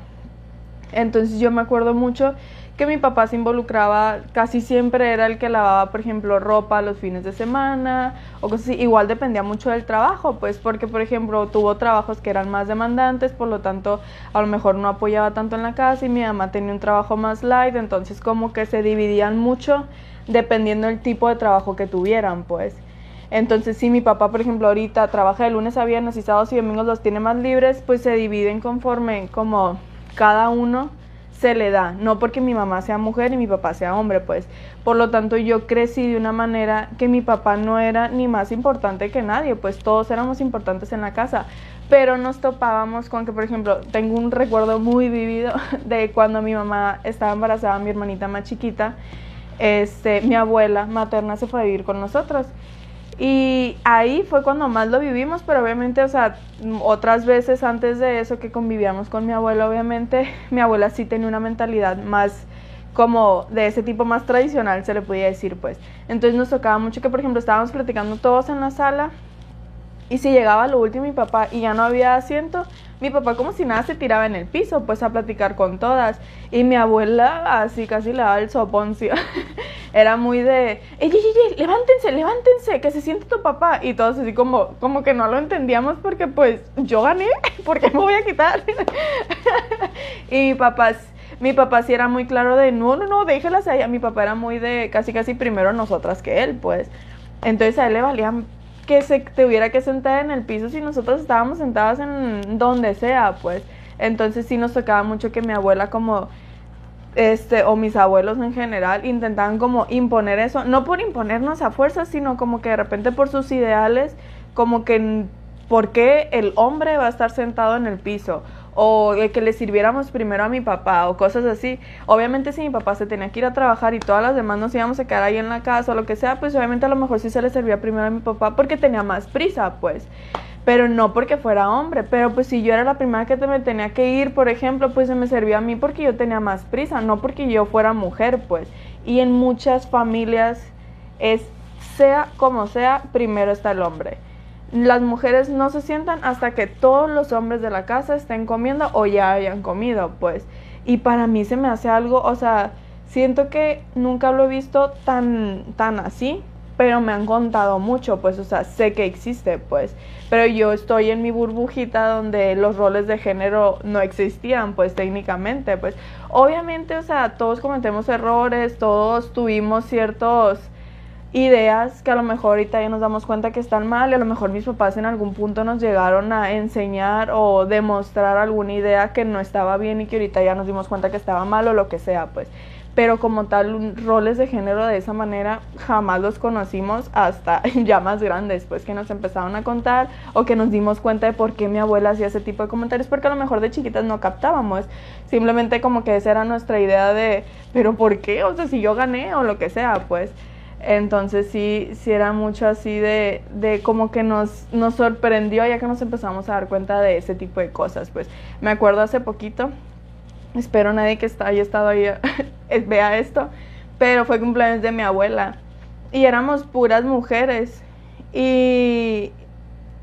Entonces yo me acuerdo mucho que mi papá se involucraba, casi siempre era el que lavaba, por ejemplo, ropa los fines de semana o cosas así. Igual dependía mucho del trabajo, pues porque, por ejemplo, tuvo trabajos que eran más demandantes, por lo tanto, a lo mejor no apoyaba tanto en la casa y mi mamá tenía un trabajo más light, entonces como que se dividían mucho dependiendo del tipo de trabajo que tuvieran, pues. Entonces, si mi papá, por ejemplo, ahorita trabaja de lunes a viernes y sábados y domingos los tiene más libres, pues se dividen conforme como cada uno se le da, no porque mi mamá sea mujer y mi papá sea hombre, pues. Por lo tanto, yo crecí de una manera que mi papá no era ni más importante que nadie, pues todos éramos importantes en la casa. Pero nos topábamos con que, por ejemplo, tengo un recuerdo muy vivido de cuando mi mamá estaba embarazada, mi hermanita más chiquita, este, mi abuela materna se fue a vivir con nosotros. Y ahí fue cuando más lo vivimos, pero obviamente, o sea, otras veces antes de eso que convivíamos con mi abuela, obviamente, mi abuela sí tenía una mentalidad más como de ese tipo más tradicional, se le podía decir, pues. Entonces nos tocaba mucho que, por ejemplo, estábamos platicando todos en la sala y si llegaba lo último mi papá y ya no había asiento, mi papá como si nada se tiraba en el piso, pues a platicar con todas. Y mi abuela así casi le daba el soponcio. Era muy de, ey, ey, ey, levántense, levántense, que se siente tu papá. Y todos así como, como que no lo entendíamos porque pues yo gané, ¿por qué me voy a quitar? y mi papá, mi papá sí era muy claro de, no, no, no, déjelas allá. Mi papá era muy de casi, casi primero nosotras que él, pues. Entonces a él le valían que se tuviera que sentar en el piso si nosotros estábamos sentadas en donde sea, pues. Entonces sí nos tocaba mucho que mi abuela como este o mis abuelos en general intentaban como imponer eso, no por imponernos a fuerza, sino como que de repente por sus ideales, como que por qué el hombre va a estar sentado en el piso o que le sirviéramos primero a mi papá o cosas así. Obviamente si mi papá se tenía que ir a trabajar y todas las demás nos íbamos a quedar ahí en la casa o lo que sea, pues obviamente a lo mejor sí se le servía primero a mi papá porque tenía más prisa, pues. Pero no porque fuera hombre, pero pues si yo era la primera que me tenía que ir, por ejemplo, pues se me servía a mí porque yo tenía más prisa, no porque yo fuera mujer, pues. Y en muchas familias es, sea como sea, primero está el hombre las mujeres no se sientan hasta que todos los hombres de la casa estén comiendo o ya hayan comido, pues. Y para mí se me hace algo, o sea, siento que nunca lo he visto tan, tan así, pero me han contado mucho, pues, o sea, sé que existe, pues. Pero yo estoy en mi burbujita donde los roles de género no existían, pues, técnicamente, pues. Obviamente, o sea, todos cometemos errores, todos tuvimos ciertos ideas que a lo mejor ahorita ya nos damos cuenta que están mal y a lo mejor mis papás en algún punto nos llegaron a enseñar o demostrar alguna idea que no estaba bien y que ahorita ya nos dimos cuenta que estaba mal o lo que sea, pues. Pero como tal, roles de género de esa manera jamás los conocimos hasta ya más grandes, pues que nos empezaron a contar o que nos dimos cuenta de por qué mi abuela hacía ese tipo de comentarios, porque a lo mejor de chiquitas no captábamos, simplemente como que esa era nuestra idea de, pero ¿por qué? O sea, si yo gané o lo que sea, pues. Entonces sí, sí era mucho así de, de como que nos, nos sorprendió ya que nos empezamos a dar cuenta de ese tipo de cosas. Pues me acuerdo hace poquito, espero nadie que está, haya estado ahí vea esto, pero fue cumpleaños de mi abuela y éramos puras mujeres y,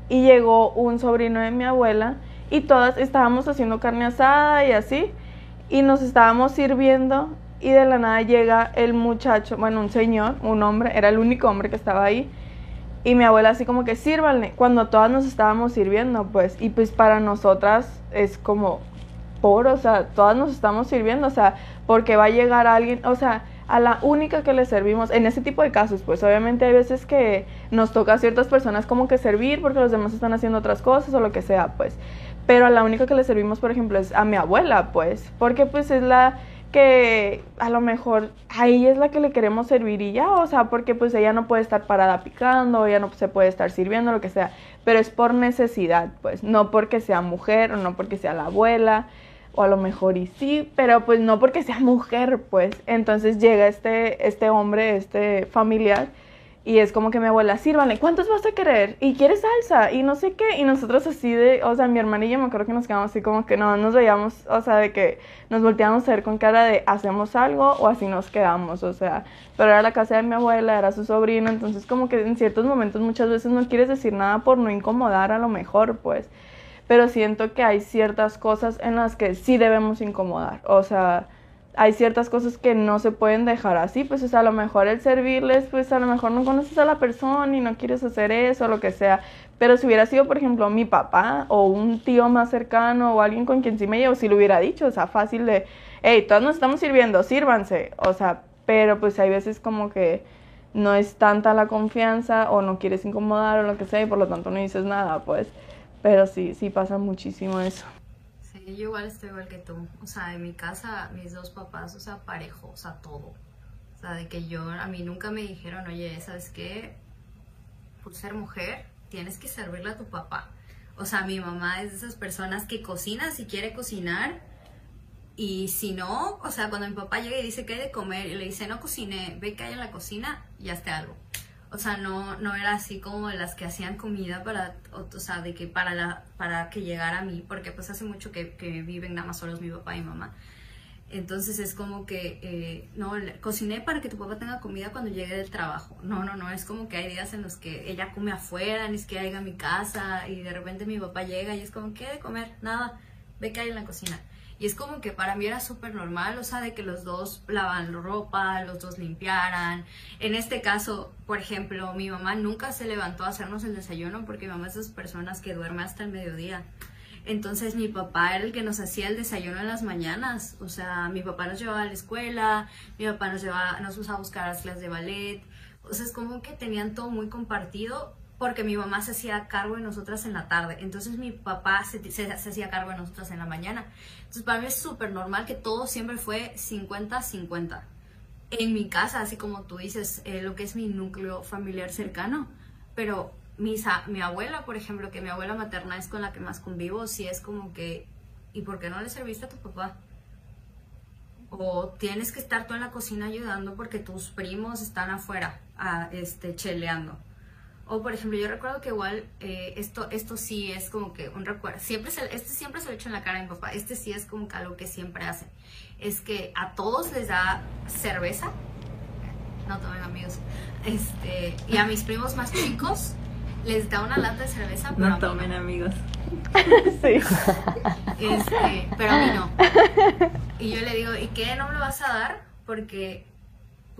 y llegó un sobrino de mi abuela y todas estábamos haciendo carne asada y así y nos estábamos sirviendo y de la nada llega el muchacho, bueno, un señor, un hombre, era el único hombre que estaba ahí. Y mi abuela así como que sírvanle, cuando todas nos estábamos sirviendo, pues, y pues para nosotras es como por, o sea, todas nos estamos sirviendo, o sea, porque va a llegar alguien, o sea, a la única que le servimos, en ese tipo de casos, pues obviamente hay veces que nos toca a ciertas personas como que servir porque los demás están haciendo otras cosas o lo que sea, pues, pero a la única que le servimos, por ejemplo, es a mi abuela, pues, porque pues es la que a lo mejor ahí es la que le queremos servir y ya, o sea, porque pues ella no puede estar parada picando, ella no se puede estar sirviendo, lo que sea, pero es por necesidad, pues, no porque sea mujer o no porque sea la abuela, o a lo mejor y sí, pero pues no porque sea mujer, pues, entonces llega este, este hombre, este familiar, y es como que mi abuela, sírvanle, ¿cuántos vas a querer? ¿Y quieres salsa? Y no sé qué. Y nosotros así de, o sea, mi hermana y yo me acuerdo que nos quedamos así como que no, nos veíamos, o sea, de que nos volteamos a ver con cara de, ¿hacemos algo o así nos quedamos? O sea, pero era la casa de mi abuela, era su sobrino, entonces como que en ciertos momentos muchas veces no quieres decir nada por no incomodar a lo mejor, pues. Pero siento que hay ciertas cosas en las que sí debemos incomodar, o sea hay ciertas cosas que no se pueden dejar así, pues o a lo mejor el servirles, pues a lo mejor no conoces a la persona y no quieres hacer eso, lo que sea, pero si hubiera sido, por ejemplo, mi papá o un tío más cercano o alguien con quien sí me llevo, si lo hubiera dicho, o sea, fácil de, hey, todos nos estamos sirviendo, sírvanse, o sea, pero pues hay veces como que no es tanta la confianza o no quieres incomodar o lo que sea y por lo tanto no dices nada, pues, pero sí, sí pasa muchísimo eso yo igual estoy igual que tú. O sea, en mi casa, mis dos papás, o sea, parejo, o sea, todo. O sea, de que yo, a mí nunca me dijeron, oye, ¿sabes qué? Por ser mujer, tienes que servirle a tu papá. O sea, mi mamá es de esas personas que cocina si quiere cocinar. Y si no, o sea, cuando mi papá llega y dice que hay de comer y le dice, no cocine, ve que hay en la cocina, ya esté algo. O sea, no, no era así como las que hacían comida para, o, sea, de que para, la, para que llegara a mí, porque pues hace mucho que, que viven nada más solos mi papá y mamá. Entonces es como que, eh, no, cociné para que tu papá tenga comida cuando llegue del trabajo. No, no, no, es como que hay días en los que ella come afuera, ni es que haya a mi casa y de repente mi papá llega y es como, ¿qué de comer? Nada, ve que hay en la cocina. Y es como que para mí era súper normal, o sea, de que los dos lavan ropa, los dos limpiaran. En este caso, por ejemplo, mi mamá nunca se levantó a hacernos el desayuno porque mi mamá es de esas personas que duerme hasta el mediodía. Entonces mi papá era el que nos hacía el desayuno en las mañanas. O sea, mi papá nos llevaba a la escuela, mi papá nos llevaba, nos usaba a buscar las clases de ballet. O sea, es como que tenían todo muy compartido porque mi mamá se hacía cargo de nosotras en la tarde. Entonces mi papá se, hacía cargo de nosotras en la mañana. Entonces para mí es súper normal que todo siempre fue 50-50. En mi casa, así como tú dices, eh, lo que es mi núcleo familiar cercano. Pero mi abuela, por ejemplo, que mi abuela materna es con la que más convivo, sí es como que, ¿y por qué no le serviste a tu papá? O tienes que estar tú en la cocina ayudando porque tus primos están afuera, a, ah, este, cheleando o por ejemplo, yo recuerdo que igual eh, esto, esto sí es como que un recuerdo. Siempre se, este siempre se lo echo en la cara a mi papá. Este sí es como que algo que siempre hace. Es que a todos les da cerveza. No tomen amigos. Este, y a mis primos más chicos les da una lata de cerveza. no tomen amigos. sí. Este, pero a mí no. Y yo le digo, ¿y qué no me lo vas a dar? Porque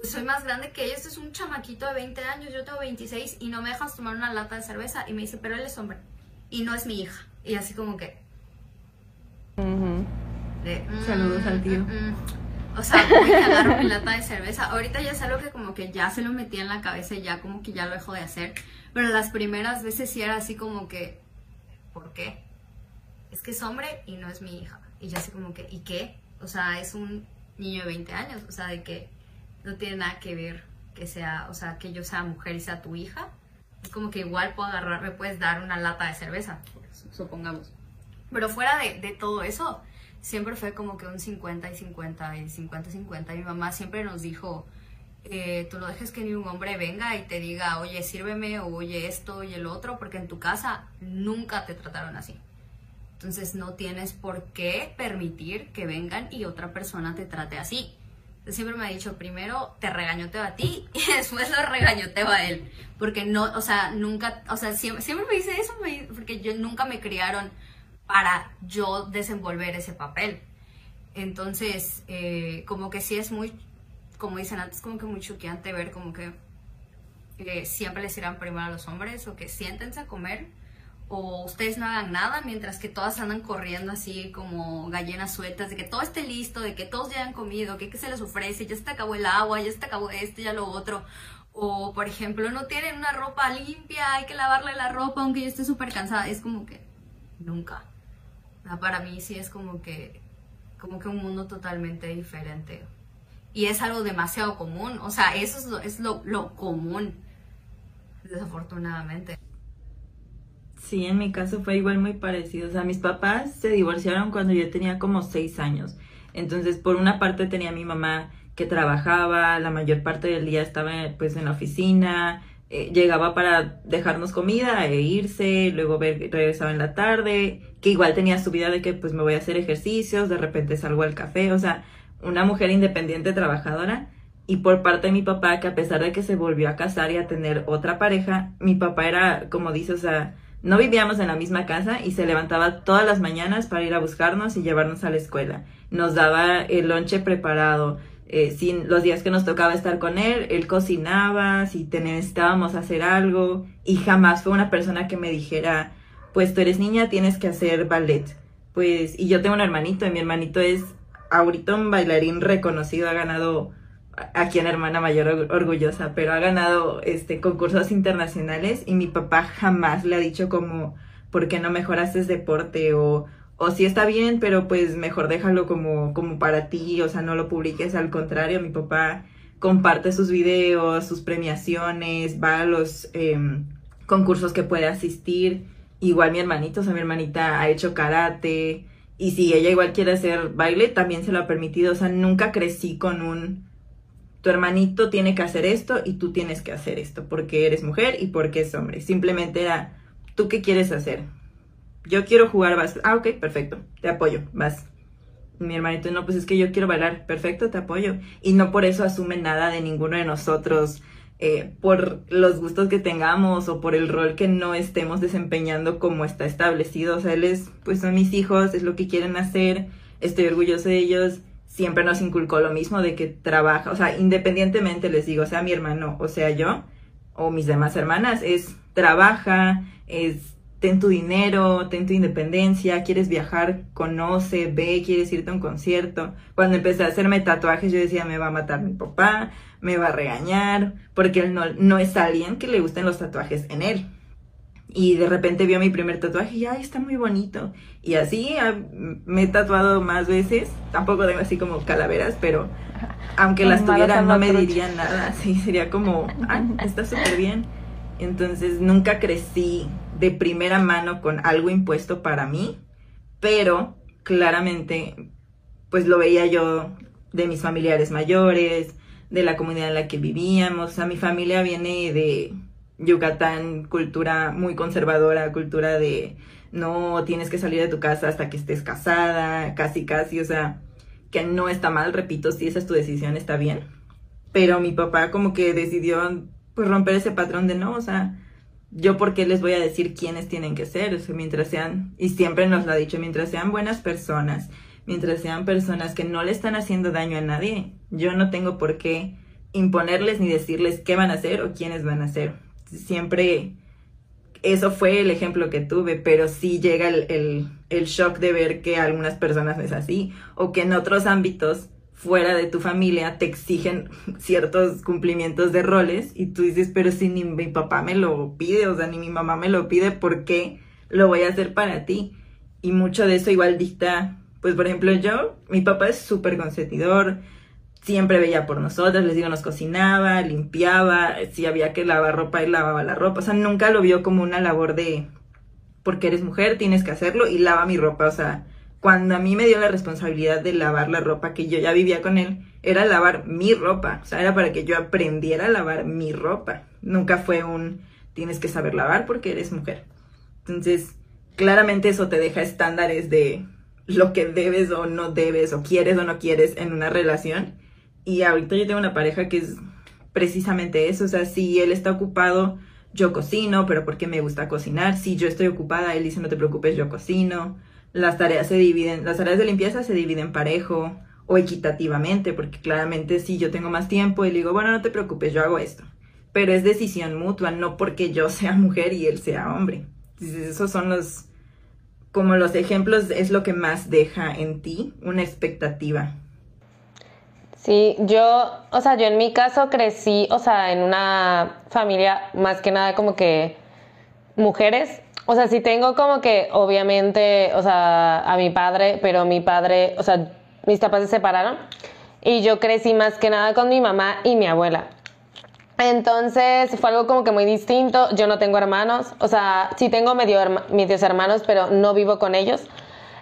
pues soy más grande que ella, este es un chamaquito de 20 años, yo tengo 26 y no me dejas tomar una lata de cerveza. Y me dice, pero él es hombre y no es mi hija. Y así como que... Mm, Saludos al tío. Mm, mm". O sea, voy a mi lata de cerveza. Ahorita ya es algo que como que ya se lo metía en la cabeza y ya como que ya lo dejo de hacer. Pero las primeras veces sí era así como que, ¿por qué? Es que es hombre y no es mi hija. Y ya así como que, ¿y qué? O sea, es un niño de 20 años. O sea, de que no tiene nada que ver que sea, o sea, que yo sea mujer y sea tu hija. Es como que igual puedo agarrar, me puedes dar una lata de cerveza, supongamos. Pero fuera de, de todo eso, siempre fue como que un 50 y 50 y 50 y 50. Mi mamá siempre nos dijo eh, tú no dejes que ni un hombre venga y te diga, oye, sírveme, o oye esto, oye el otro, porque en tu casa nunca te trataron así. Entonces no tienes por qué permitir que vengan y otra persona te trate así. Siempre me ha dicho, primero te regañoteo a ti y después lo regañoteo a él. Porque no, o sea, nunca, o sea, siempre, siempre me dice eso, porque yo nunca me criaron para yo desenvolver ese papel. Entonces, eh, como que sí es muy como dicen antes, como que muy choqueante ver como que siempre les irán primero a los hombres o que siéntense a comer o ustedes no hagan nada mientras que todas andan corriendo así como gallinas sueltas, de que todo esté listo, de que todos ya han comido, que, que se les ofrece, ya se te acabó el agua, ya se te acabó esto, ya lo otro. O, por ejemplo, no tienen una ropa limpia, hay que lavarle la ropa aunque yo esté súper cansada. Es como que nunca. Para mí sí es como que, como que un mundo totalmente diferente y es algo demasiado común. O sea, eso es lo, es lo, común, desafortunadamente. Sí, en mi caso fue igual muy parecido. O sea, mis papás se divorciaron cuando yo tenía como seis años. Entonces, por una parte tenía mi mamá que trabajaba, la mayor parte del día estaba pues en la oficina, eh, llegaba para dejarnos comida e irse, luego ver, regresaba en la tarde, que igual tenía su vida de que pues me voy a hacer ejercicios, de repente salgo al café, o sea, una mujer independiente trabajadora y por parte de mi papá que a pesar de que se volvió a casar y a tener otra pareja, mi papá era, como dice, o sea, no vivíamos en la misma casa y se levantaba todas las mañanas para ir a buscarnos y llevarnos a la escuela. Nos daba el lonche preparado. Eh, sin los días que nos tocaba estar con él, él cocinaba, si necesitábamos hacer algo y jamás fue una persona que me dijera, pues tú eres niña, tienes que hacer ballet. Pues, y yo tengo un hermanito y mi hermanito es ahorita un bailarín reconocido, ha ganado aquí en Hermana Mayor orgullosa, pero ha ganado este concursos internacionales y mi papá jamás le ha dicho como, ¿por qué no mejor haces deporte? O, o sí está bien, pero pues mejor déjalo como, como para ti, o sea, no lo publiques, al contrario, mi papá comparte sus videos, sus premiaciones, va a los em, concursos que puede asistir. Igual mi hermanito, o sea, mi hermanita ha hecho karate, y si ella igual quiere hacer baile, también se lo ha permitido. O sea, nunca crecí con un, tu hermanito tiene que hacer esto y tú tienes que hacer esto, porque eres mujer y porque es hombre. Simplemente era, ¿tú qué quieres hacer? Yo quiero jugar vas. Ah, ok, perfecto, te apoyo, vas. Mi hermanito, no, pues es que yo quiero bailar, perfecto, te apoyo. Y no por eso asume nada de ninguno de nosotros eh, por los gustos que tengamos o por el rol que no estemos desempeñando como está establecido. O sea, él es, pues son mis hijos, es lo que quieren hacer, estoy orgulloso de ellos. Siempre nos inculcó lo mismo de que trabaja, o sea, independientemente les digo, sea mi hermano o sea yo, o mis demás hermanas, es trabaja, es ten tu dinero, ten tu independencia, quieres viajar, conoce, ve, quieres irte a un concierto. Cuando empecé a hacerme tatuajes yo decía, me va a matar mi papá, me va a regañar, porque él no, no es alguien que le gusten los tatuajes en él. Y de repente vio mi primer tatuaje y, ay, está muy bonito. Y así ah, me he tatuado más veces. Tampoco tengo así como calaveras, pero aunque las tuviera no me dirían nada. Sí, sería como, ay, está súper bien. Entonces nunca crecí de primera mano con algo impuesto para mí, pero claramente pues lo veía yo de mis familiares mayores, de la comunidad en la que vivíamos. O sea, mi familia viene de Yucatán, cultura muy conservadora, cultura de no tienes que salir de tu casa hasta que estés casada, casi casi, o sea, que no está mal, repito, si esa es tu decisión está bien. Pero mi papá como que decidió pues romper ese patrón de no, o sea, yo por qué les voy a decir quiénes tienen que ser, o sea, mientras sean, y siempre nos lo ha dicho, mientras sean buenas personas, mientras sean personas que no le están haciendo daño a nadie, yo no tengo por qué imponerles ni decirles qué van a hacer o quiénes van a hacer. Siempre eso fue el ejemplo que tuve, pero sí llega el, el, shock de ver que algunas personas es así, o que en otros ámbitos fuera de tu familia te exigen ciertos cumplimientos de roles y tú dices, pero si ni mi papá me lo pide, o sea, ni mi mamá me lo pide, ¿por qué lo voy a hacer para ti? Y mucho de eso igual dicta, pues por ejemplo yo, mi papá es súper consentidor, siempre veía por nosotros, les digo, nos cocinaba, limpiaba, si había que lavar ropa, él lavaba la ropa, o sea, nunca lo vio como una labor de, porque eres mujer, tienes que hacerlo y lava mi ropa, o sea, cuando a mí me dio la responsabilidad de lavar la ropa, que yo ya vivía con él, era lavar mi ropa, o sea, era para que yo aprendiera a lavar mi ropa. Nunca fue un tienes que saber lavar porque eres mujer. Entonces, claramente eso te deja estándares de lo que debes o no debes, o quieres o no quieres en una relación. Y ahorita yo tengo una pareja que es precisamente eso, o sea, si él está ocupado, yo cocino, pero porque me gusta cocinar. Si yo estoy ocupada, él dice, no te preocupes, yo cocino. Las tareas se dividen, las tareas de limpieza se dividen parejo o equitativamente, porque claramente si yo tengo más tiempo y digo, bueno, no te preocupes, yo hago esto. Pero es decisión mutua, no porque yo sea mujer y él sea hombre. Esos son los, como los ejemplos, es lo que más deja en ti una expectativa. Sí, yo, o sea, yo en mi caso crecí, o sea, en una familia más que nada como que mujeres. O sea, sí tengo como que, obviamente, o sea, a mi padre, pero mi padre, o sea, mis papás se separaron y yo crecí más que nada con mi mamá y mi abuela. Entonces fue algo como que muy distinto. Yo no tengo hermanos, o sea, sí tengo medio medios hermanos, pero no vivo con ellos.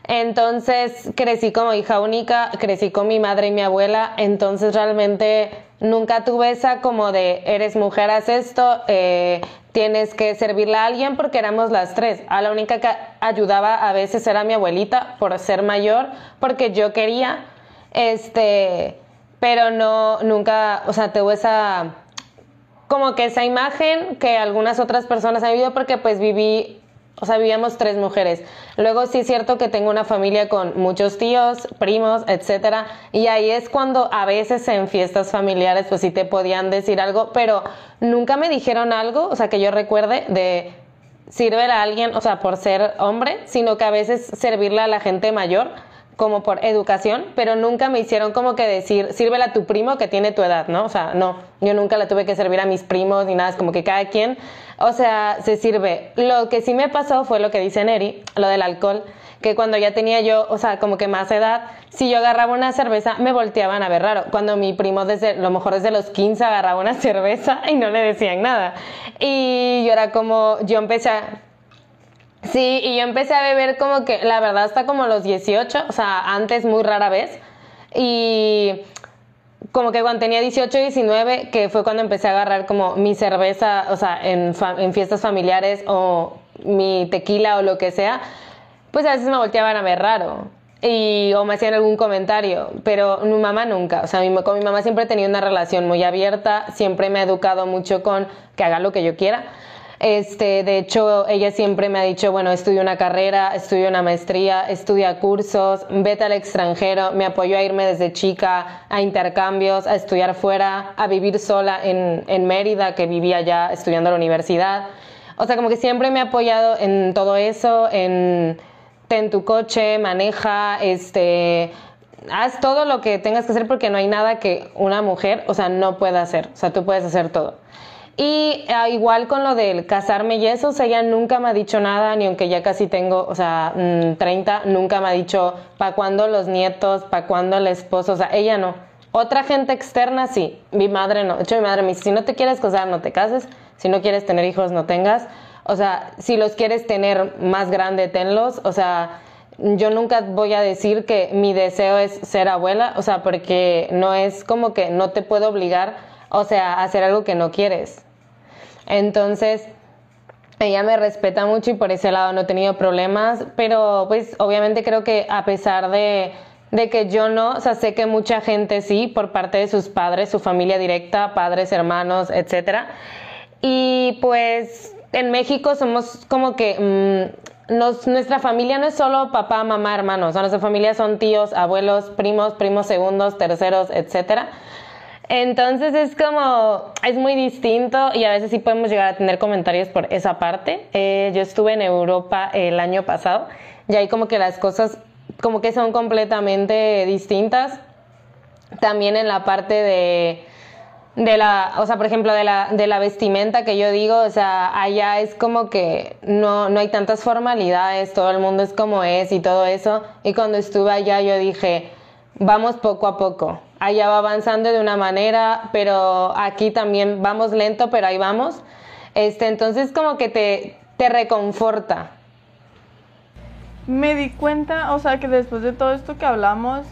Entonces crecí como hija única, crecí con mi madre y mi abuela, entonces realmente nunca tuve esa como de eres mujer, haz esto, eh, tienes que servirle a alguien porque éramos las tres. A la única que ayudaba a veces era mi abuelita por ser mayor, porque yo quería, este, pero no, nunca, o sea, tuve esa, como que esa imagen que algunas otras personas han vivido porque pues viví o sea, vivíamos tres mujeres. Luego sí es cierto que tengo una familia con muchos tíos, primos, etcétera, y ahí es cuando a veces en fiestas familiares pues sí te podían decir algo, pero nunca me dijeron algo, o sea, que yo recuerde de sirver a alguien, o sea, por ser hombre, sino que a veces servirle a la gente mayor como por educación, pero nunca me hicieron como que decir, sírvela a tu primo que tiene tu edad, ¿no? O sea, no, yo nunca la tuve que servir a mis primos ni nada, es como que cada quien, o sea, se sirve. Lo que sí me pasó fue lo que dice Neri, lo del alcohol, que cuando ya tenía yo, o sea, como que más edad, si yo agarraba una cerveza, me volteaban a ver raro. Cuando mi primo, desde, lo mejor desde los 15, agarraba una cerveza y no le decían nada. Y yo era como, yo empecé a Sí, y yo empecé a beber como que, la verdad, hasta como los 18, o sea, antes muy rara vez. Y como que cuando tenía 18, 19, que fue cuando empecé a agarrar como mi cerveza, o sea, en, en fiestas familiares o mi tequila o lo que sea, pues a veces me volteaban a ver raro. Y, o me hacían algún comentario, pero mi mamá nunca, o sea, mi, con mi mamá siempre he tenido una relación muy abierta, siempre me ha educado mucho con que haga lo que yo quiera. Este, de hecho, ella siempre me ha dicho, bueno, estudia una carrera, estudia una maestría, estudia cursos, vete al extranjero, me apoyó a irme desde chica a intercambios, a estudiar fuera, a vivir sola en, en Mérida, que vivía ya estudiando a la universidad. O sea, como que siempre me ha apoyado en todo eso, en ten tu coche, maneja, este, haz todo lo que tengas que hacer porque no hay nada que una mujer, o sea, no pueda hacer. O sea, tú puedes hacer todo. Y ah, igual con lo del casarme y eso, o sea, ella nunca me ha dicho nada, ni aunque ya casi tengo, o sea, 30, mm, nunca me ha dicho para cuándo los nietos, para cuándo el esposo, o sea, ella no. Otra gente externa sí, mi madre no. De hecho, mi madre me dice, si no te quieres casar, no te cases, si no quieres tener hijos, no tengas. O sea, si los quieres tener más grande, tenlos. O sea, yo nunca voy a decir que mi deseo es ser abuela, o sea, porque no es como que no te puedo obligar, o sea, a hacer algo que no quieres. Entonces, ella me respeta mucho y por ese lado no he tenido problemas, pero pues obviamente creo que a pesar de, que yo no, o sea, sé que mucha gente sí, por parte de sus padres, su familia directa, padres, hermanos, etcétera. Y pues en México somos como que mm, nuestra familia no es solo papá, mamá, hermanos, nuestra familia son tíos, abuelos, primos, primos segundos, terceros, etcétera. Entonces es como, es muy distinto y a veces sí podemos llegar a tener comentarios por esa parte. Eh, yo estuve en Europa el año pasado y ahí como que las cosas como que son completamente distintas. También en la parte de, de la, o sea, por ejemplo, de la, de la vestimenta que yo digo, o sea, allá es como que no, no hay tantas formalidades, todo el mundo es como es y todo eso. Y cuando estuve allá yo dije, vamos poco a poco allá va avanzando de una manera, pero aquí también vamos lento, pero ahí vamos. Este, entonces como que te, te reconforta. Me di cuenta, o sea, que después de todo esto que hablamos,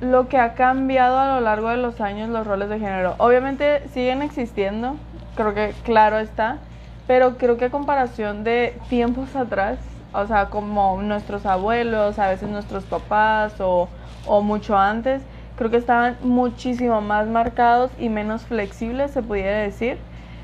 lo que ha cambiado a lo largo de los años los roles de género. Obviamente siguen existiendo, creo que claro está, pero creo que a comparación de tiempos atrás, o sea, como nuestros abuelos, a veces nuestros papás o, o mucho antes, creo que estaban muchísimo más marcados y menos flexibles, se pudiera decir.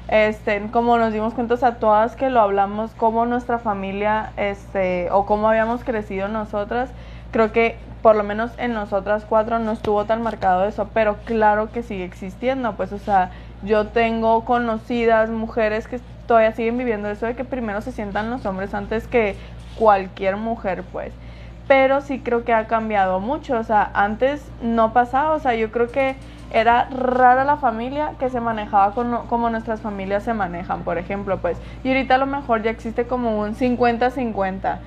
Este, como nos dimos cuenta a todas que lo hablamos, como nuestra familia, este, o cómo habíamos crecido nosotras, creo que por lo menos en nosotras cuatro no estuvo tan marcado eso, pero claro que sigue existiendo, pues, o sea, yo tengo conocidas mujeres que todavía siguen viviendo eso de que primero se sientan los hombres antes que cualquier mujer, pues. Pero sí creo que ha cambiado mucho, o sea, antes no pasaba, o sea, yo creo que era rara la familia que se manejaba como nuestras familias se manejan, por ejemplo, pues. Y ahorita a lo mejor ya existe como un 50-50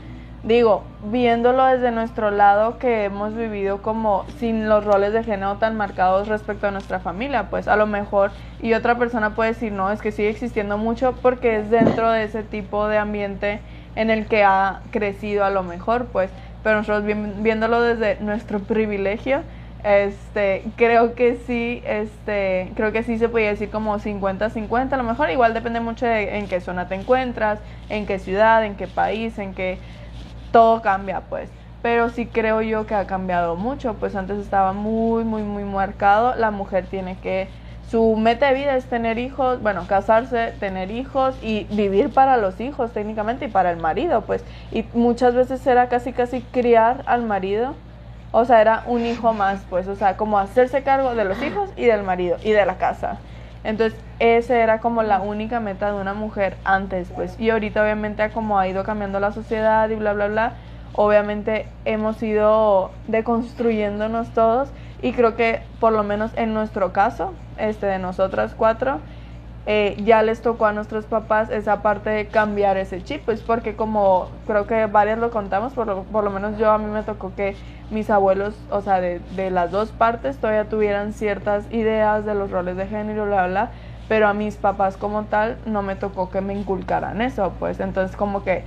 digo, viéndolo desde nuestro lado que hemos vivido como sin los roles de género tan marcados respecto a nuestra familia, pues a lo mejor y otra persona puede decir, no, es que sigue existiendo mucho porque es dentro de ese tipo de ambiente en el que ha crecido a lo mejor, pues, pero nosotros viéndolo desde nuestro privilegio, este, creo que sí, este, creo que sí se podría decir como 50-50, a lo mejor igual depende mucho de en qué zona te encuentras, en qué ciudad, en qué país, en qué todo cambia, pues. Pero sí creo yo que ha cambiado mucho, pues antes estaba muy, muy, muy marcado. La mujer tiene que, su meta de vida es tener hijos, bueno, casarse, tener hijos y vivir para los hijos técnicamente y para el marido, pues. Y muchas veces era casi, casi criar al marido. O sea, era un hijo más, pues, o sea, como hacerse cargo de los hijos y del marido y de la casa. Entonces, esa era como la única meta de una mujer antes, pues. Y ahorita obviamente como ha ido cambiando la sociedad y bla, bla, bla, obviamente hemos ido deconstruyéndonos todos y creo que por lo menos en nuestro caso, este de nosotras cuatro, eh, ya les tocó a nuestros papás esa parte de cambiar ese chip, pues porque como creo que varias lo contamos, por lo, por lo menos yo a mí me tocó que mis abuelos, o sea, de, de las dos partes todavía tuvieran ciertas ideas de los roles de género, bla, bla, pero a mis papás como tal no me tocó que me inculcaran eso, pues. Entonces como que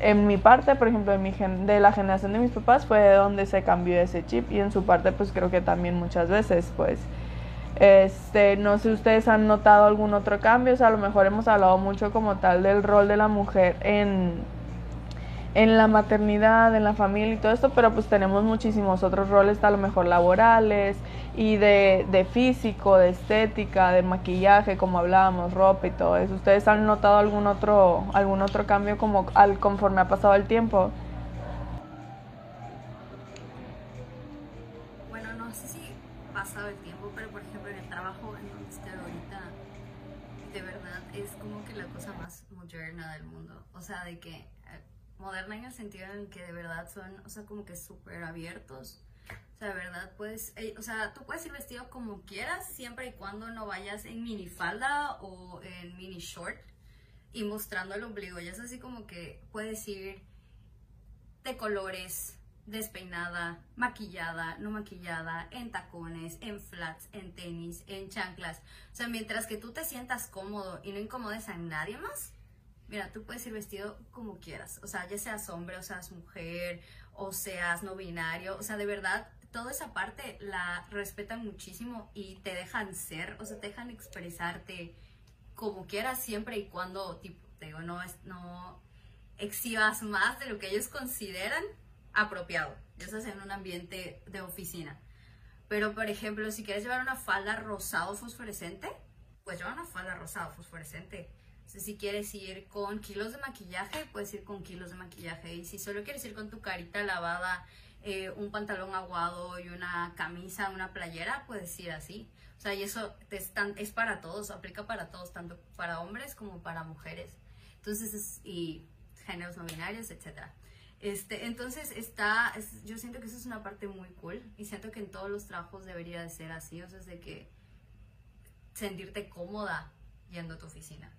en mi parte, por ejemplo, mi de la generación de mis papás fue donde se cambió ese chip y en su parte pues creo que también muchas veces pues este, no sé ustedes han notado algún otro cambio, o sea, a lo mejor hemos hablado mucho como tal del rol de la mujer en, en la maternidad, en la familia y todo esto, pero pues tenemos muchísimos otros roles, a lo mejor laborales y de, de físico, de estética, de maquillaje, como hablábamos, ropa y todo eso. ¿Ustedes han notado algún otro, algún otro cambio como al, conforme ha pasado el tiempo? sea, de que eh, moderna en el sentido en que de verdad son, o sea, como que súper abiertos. O sea, de verdad, pues, o sea, tú puedes ir vestido como quieras, siempre y cuando no vayas en minifalda o en mini short y mostrando el ombligo. Ya es así como que puedes ir de colores, despeinada, maquillada, no maquillada, en tacones, en flats, en tenis, en chanclas. O sea, mientras que tú te sientas cómodo y no incomodes a nadie más, mira, tú puedes ir vestido como quieras, o sea, ya seas hombre o seas mujer o seas no binario, o sea, de verdad, toda esa parte la respetan muchísimo y te dejan ser, o sea, te dejan expresarte como quieras siempre y cuando, tipo, te digo, no, no exhibas más de lo que ellos consideran apropiado, ya estás en un ambiente de oficina. Pero, por ejemplo, si quieres llevar una falda rosado fosforescente, pues lleva una falda rosado fosforescente si quieres ir con kilos de maquillaje, puedes ir con kilos de maquillaje. Y si solo quieres ir con tu carita lavada, eh, un pantalón aguado y una camisa, una playera, puedes ir así. O sea, y eso es, es para todos, aplica para todos, tanto para hombres como para mujeres. Entonces, y géneros no binarios, etc. Este, entonces, está, yo siento que eso es una parte muy cool y siento que en todos los trabajos debería de ser así, o sea, es de que sentirte cómoda yendo a tu oficina.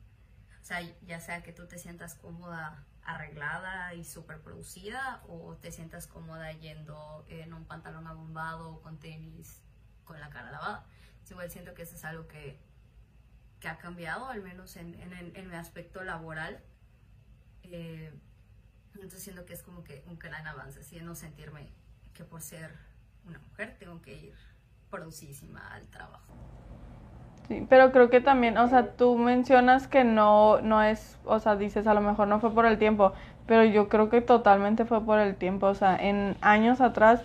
O sea, ya sea que tú te sientas cómoda arreglada y súper producida o te sientas cómoda yendo en un pantalón abombado con tenis con la cara lavada. Igual siento que eso es algo que, que ha cambiado, al menos en, en, mi aspecto laboral. Eh, entonces siento que es como que un gran avance, así de no sentirme que por ser una mujer, tengo que ir producidísima al trabajo. Sí, pero creo que también, o sea, tú mencionas que no, no es, o sea, dices a lo mejor no fue por el tiempo, pero yo creo que totalmente fue por el tiempo, o sea, en años atrás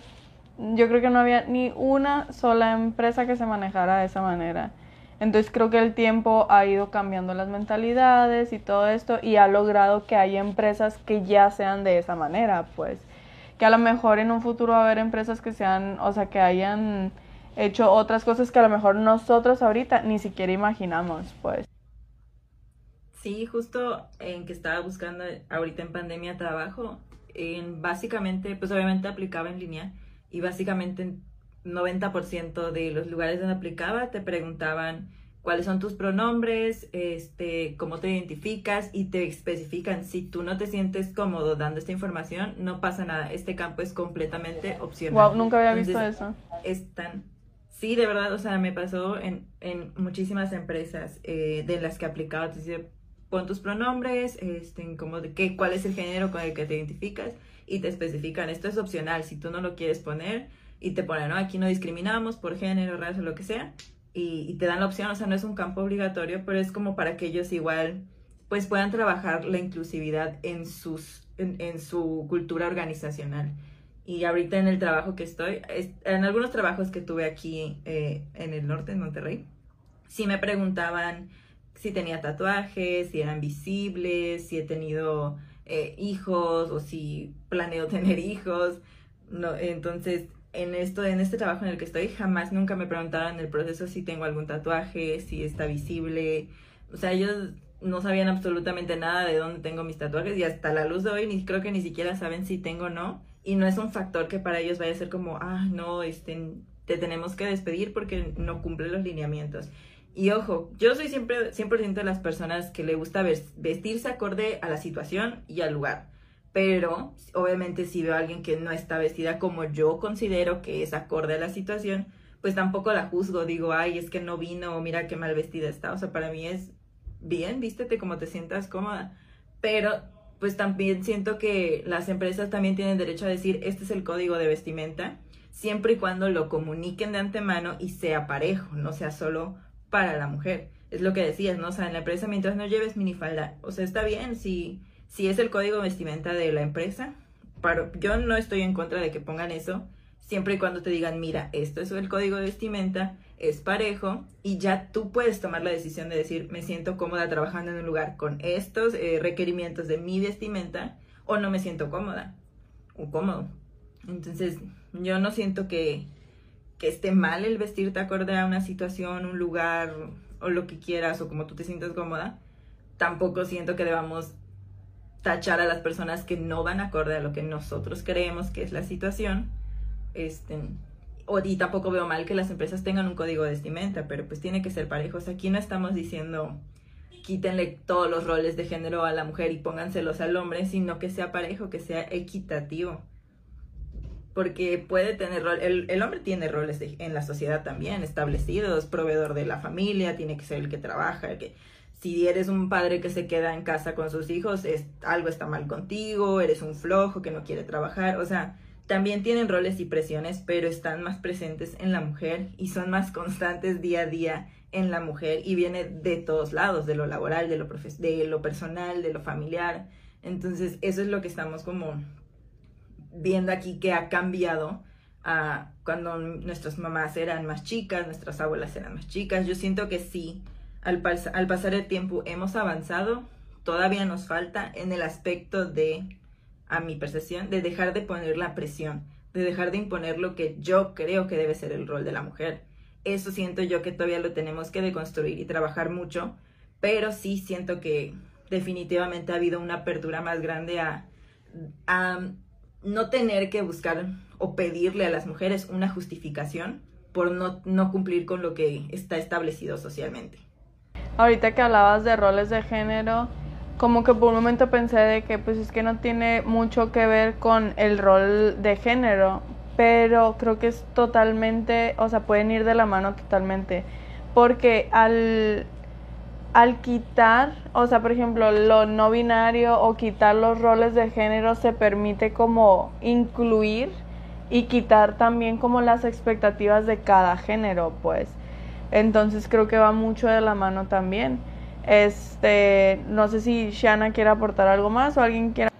yo creo que no había ni una sola empresa que se manejara de esa manera. Entonces creo que el tiempo ha ido cambiando las mentalidades y todo esto y ha logrado que haya empresas que ya sean de esa manera, pues que a lo mejor en un futuro va a haber empresas que sean, o sea, que hayan hecho otras cosas que a lo mejor nosotros ahorita ni siquiera imaginamos, pues. Sí, justo en que estaba buscando ahorita en pandemia trabajo, en básicamente, pues obviamente aplicaba en línea y básicamente 90% de los lugares donde aplicaba te preguntaban cuáles son tus pronombres, este, cómo te identificas y te especifican si tú no te sientes cómodo dando esta información, no pasa nada. Este campo es completamente opcional. Wow, nunca había visto eso. Están, sí, de verdad, o sea, me pasó en, en muchísimas empresas eh, de las que aplicaba, te dice, pon tus pronombres, este, como de qué, cuál es el género con el que te identificas y te especifican, esto es opcional, si tú no lo quieres poner y te ponen, no, aquí no discriminamos por género, raza, lo que sea, y, te dan la opción, o sea, no es un campo obligatorio, pero es como para que ellos igual pues puedan trabajar la inclusividad en, sus, en, su cultura organizacional. Y ahorita en el trabajo que estoy, en algunos trabajos que tuve aquí eh, en el norte, en Monterrey, sí me preguntaban si tenía tatuajes, si eran visibles, si he tenido eh, hijos o si planeo tener hijos. No, entonces, en esto, en este trabajo en el que estoy, jamás nunca me preguntaron en el proceso si tengo algún tatuaje, si está visible. O sea, ellos no sabían absolutamente nada de dónde tengo mis tatuajes y hasta la luz de hoy ni creo que ni siquiera saben si tengo o no. Y no es un factor que para ellos vaya a ser como, ah, no, este, te tenemos que despedir porque no cumple los lineamientos. Y ojo, yo soy siempre 100% de las personas que le gusta vestirse acorde a la situación y al lugar. Pero obviamente si veo a alguien que no está vestida como yo considero que es acorde a la situación, pues tampoco la juzgo. Digo, ay, es que no vino, mira qué mal vestida está. O sea, para mí es bien, vístete como te sientas cómoda. Pero pues también siento que las empresas también tienen derecho a decir, este es el código de vestimenta, siempre y cuando lo comuniquen de antemano y sea parejo, no sea solo para la mujer. Es lo que decías, ¿no? O sea, en la empresa mientras no lleves minifalda, o sea, está bien si, si es el código vestimenta de la empresa. Pero yo no estoy en contra de que pongan eso, siempre y cuando te digan, mira, esto es el código de vestimenta, es parejo, y ya tú puedes tomar la decisión de decir, me siento cómoda trabajando en un lugar con estos eh, requerimientos de mi vestimenta, o no me siento cómoda, o cómodo. Entonces, yo no siento que, que esté mal el vestirte acorde a una situación, un lugar o lo que quieras o como tú te sientas cómoda, tampoco siento que debamos tachar a las personas que no van acorde a lo que nosotros creemos que es la situación. Este, y tampoco veo mal que las empresas tengan un código de vestimenta, pero pues tiene que ser parejos. Aquí no estamos diciendo quítenle todos los roles de género a la mujer y pónganselos al hombre, sino que sea parejo, que sea equitativo porque puede tener rol, el, el hombre tiene roles en la sociedad también establecidos, proveedor de la familia, tiene que ser el que trabaja, que si eres un padre que se queda en casa con sus hijos, es, algo está mal contigo, eres un flojo que no quiere trabajar, o sea, también tienen roles y presiones, pero están más presentes en la mujer y son más constantes día a día en la mujer y viene de todos lados, de lo laboral, de lo, de lo personal, de lo familiar. Entonces, eso es lo que estamos como viendo aquí que ha cambiado a cuando nuestras mamás eran más chicas, nuestras abuelas eran más chicas. Yo siento que sí, al, al pasar el tiempo hemos avanzado, todavía nos falta en el aspecto de, a mi percepción, de dejar de poner la presión, de dejar de imponer lo que yo creo que debe ser el rol de la mujer. Eso siento yo que todavía lo tenemos que deconstruir y trabajar mucho, pero sí siento que definitivamente ha habido una apertura más grande a, a no tener que buscar o pedirle a las mujeres una justificación por no, no cumplir con lo que está establecido socialmente. Ahorita que hablabas de roles de género, como que por un momento pensé de que pues es que no tiene mucho que ver con el rol de género, pero creo que es totalmente, o sea, pueden ir de la mano totalmente, porque al al quitar, o sea, por ejemplo, lo no binario o quitar los roles de género se permite como incluir y quitar también como las expectativas de cada género, pues. Entonces creo que va mucho de la mano también. Este, no sé si Shana quiere aportar algo más o alguien quiera.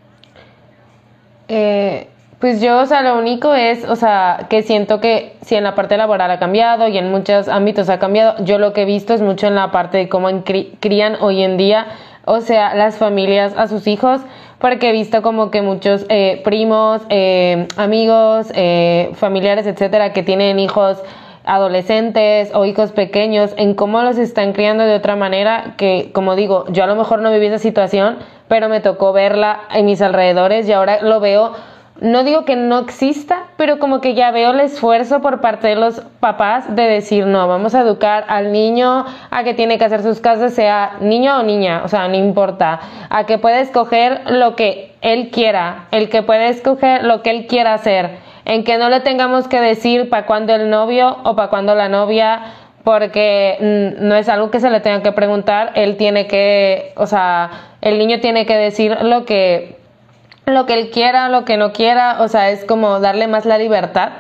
Eh, pues yo, o sea, lo único es, o sea, que siento que si en la parte laboral ha cambiado y en muchos ámbitos ha cambiado, yo lo que he visto es mucho en la parte de cómo crían hoy en día, o sea, las familias a sus hijos, porque he visto como que muchos eh, primos, eh, amigos, eh, familiares, etcétera, que tienen hijos adolescentes o hijos pequeños, en cómo los están criando de otra manera, que como digo, yo a lo mejor no viví esa situación, pero me tocó verla en mis alrededores y ahora lo veo no digo que no exista, pero como que ya veo el esfuerzo por parte de los papás de decir, no, vamos a educar al niño a que tiene que hacer sus casas, sea niño o niña, o sea, no importa, a que puede escoger lo que él quiera, el que puede escoger lo que él quiera hacer, en que no le tengamos que decir para cuándo el novio o para cuándo la novia, porque mm, no es algo que se le tenga que preguntar, él tiene que, o sea, el niño tiene que decir lo que lo que él quiera, lo que no quiera, o sea, es como darle más la libertad.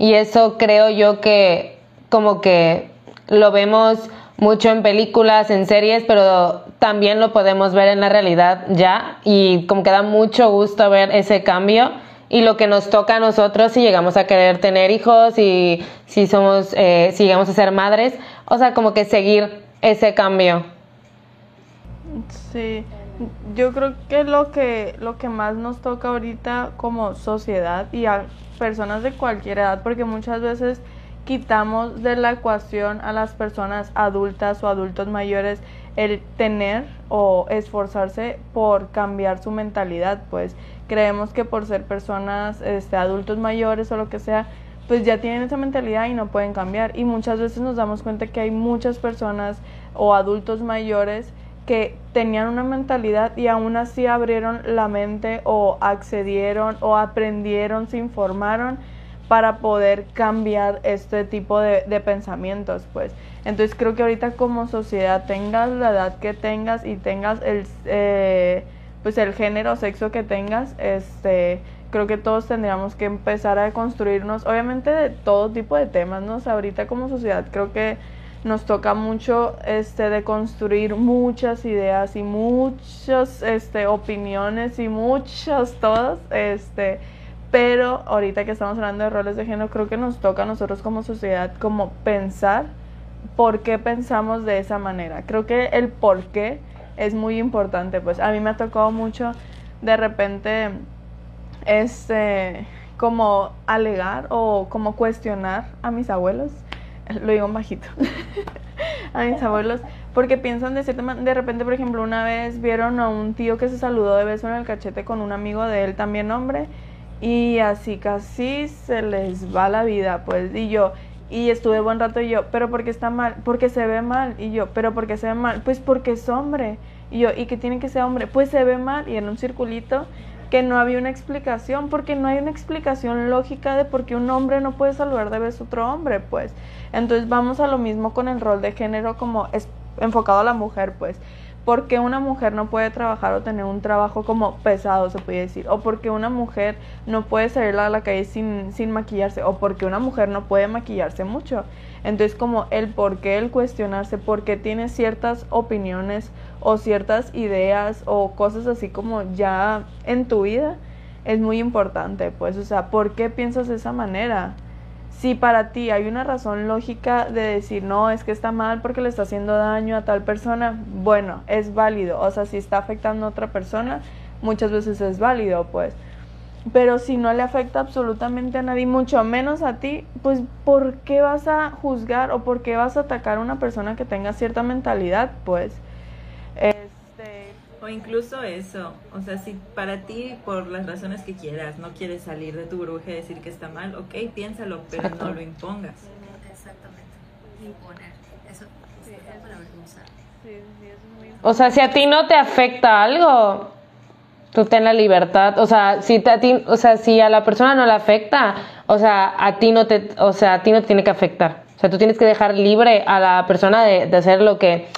Y eso creo yo que como que lo vemos mucho en películas, en series, pero también lo podemos ver en la realidad ya. Y como que da mucho gusto ver ese cambio y lo que nos toca a nosotros si llegamos a querer tener hijos y si somos, eh, si llegamos a ser madres, o sea, como que seguir ese cambio. Sí. Yo creo que lo que lo que más nos toca ahorita como sociedad y a personas de cualquier edad, porque muchas veces quitamos de la ecuación a las personas adultas o adultos mayores el tener o esforzarse por cambiar su mentalidad, pues creemos que por ser personas este, adultos mayores o lo que sea, pues ya tienen esa mentalidad y no pueden cambiar. Y muchas veces nos damos cuenta que hay muchas personas o adultos mayores que tenían una mentalidad y aún así abrieron la mente o accedieron o aprendieron, se informaron para poder cambiar este tipo de, pensamientos, pues. Entonces creo que ahorita como sociedad tengas la edad que tengas y tengas el, eh, pues el género o sexo que tengas, este, creo que todos tendríamos que empezar a construirnos, obviamente de todo tipo de temas, ¿no? ahorita como sociedad creo que nos toca mucho este de construir muchas ideas y muchas este opiniones y muchas todas este pero ahorita que estamos hablando de roles de género creo que nos toca a nosotros como sociedad como pensar por qué pensamos de esa manera. Creo que el por qué es muy importante pues. A mí me ha tocado mucho de repente este como alegar o como cuestionar a mis abuelos. Lo digo bajito, a mis abuelos, porque piensan de cierta manera, de repente, por ejemplo, una vez vieron a un tío que se saludó de beso en el cachete con un amigo de él, también hombre, y así casi se les va la vida, pues, y yo, y estuve buen rato y yo, pero porque está mal, porque se ve mal, y yo, pero porque se ve mal, pues porque es hombre, y yo, ¿y que tiene que ser hombre? Pues se ve mal, y en un circulito, que no había una explicación, porque no hay una explicación lógica de por qué un hombre no puede saludar de beso a otro hombre, pues. Entonces vamos a lo mismo con el rol de género como es enfocado a la mujer, pues. ¿Por qué una mujer no puede trabajar o tener un trabajo como pesado, se puede decir? ¿O por qué una mujer no puede salir a la calle sin, sin maquillarse? ¿O por qué una mujer no puede maquillarse mucho? Entonces como el por qué, el cuestionarse, por qué tiene ciertas opiniones o ciertas ideas o cosas así como ya en tu vida, es muy importante, pues, o sea, ¿por qué piensas de esa manera? Si para ti hay una razón lógica de decir, no, es que está mal porque le está haciendo daño a tal persona, bueno, es válido. O sea, si está afectando a otra persona, muchas veces es válido, pues. Pero si no le afecta absolutamente a nadie, mucho menos a ti, pues ¿por qué vas a juzgar o por qué vas a atacar a una persona que tenga cierta mentalidad? Pues o incluso eso, o sea, si para ti, por las razones que quieras, no quieres salir de tu burbuja y decir que está mal, ok, piénsalo, pero no lo impongas. Exactamente, imponer. Eso, sí, o sea, si a ti no te afecta algo, tú ten la libertad. O sea, si a ti, o sea, si a la persona no le afecta, o sea, a ti no te, o sea, a ti no te tiene que afectar. O sea, tú tienes que dejar libre a la persona de, de hacer lo que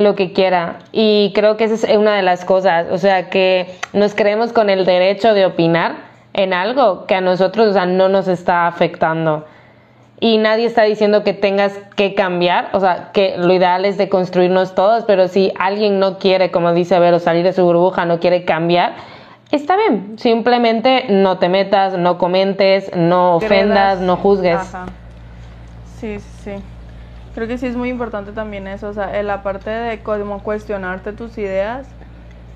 lo que quiera. Y creo que esa es una de las cosas, o sea, que nos creemos con el derecho de opinar en algo que a nosotros, o sea, no nos está afectando. Y nadie está diciendo que tengas que cambiar, o sea, que lo ideal es de construirnos todos, pero si alguien no quiere, como dice Vero, salir de su burbuja, no quiere cambiar, está bien, simplemente no te metas, no comentes, no ofendas, no juzgues. Sí, sí. Creo que sí es muy importante también eso, o sea, en la parte de como cuestionarte tus ideas,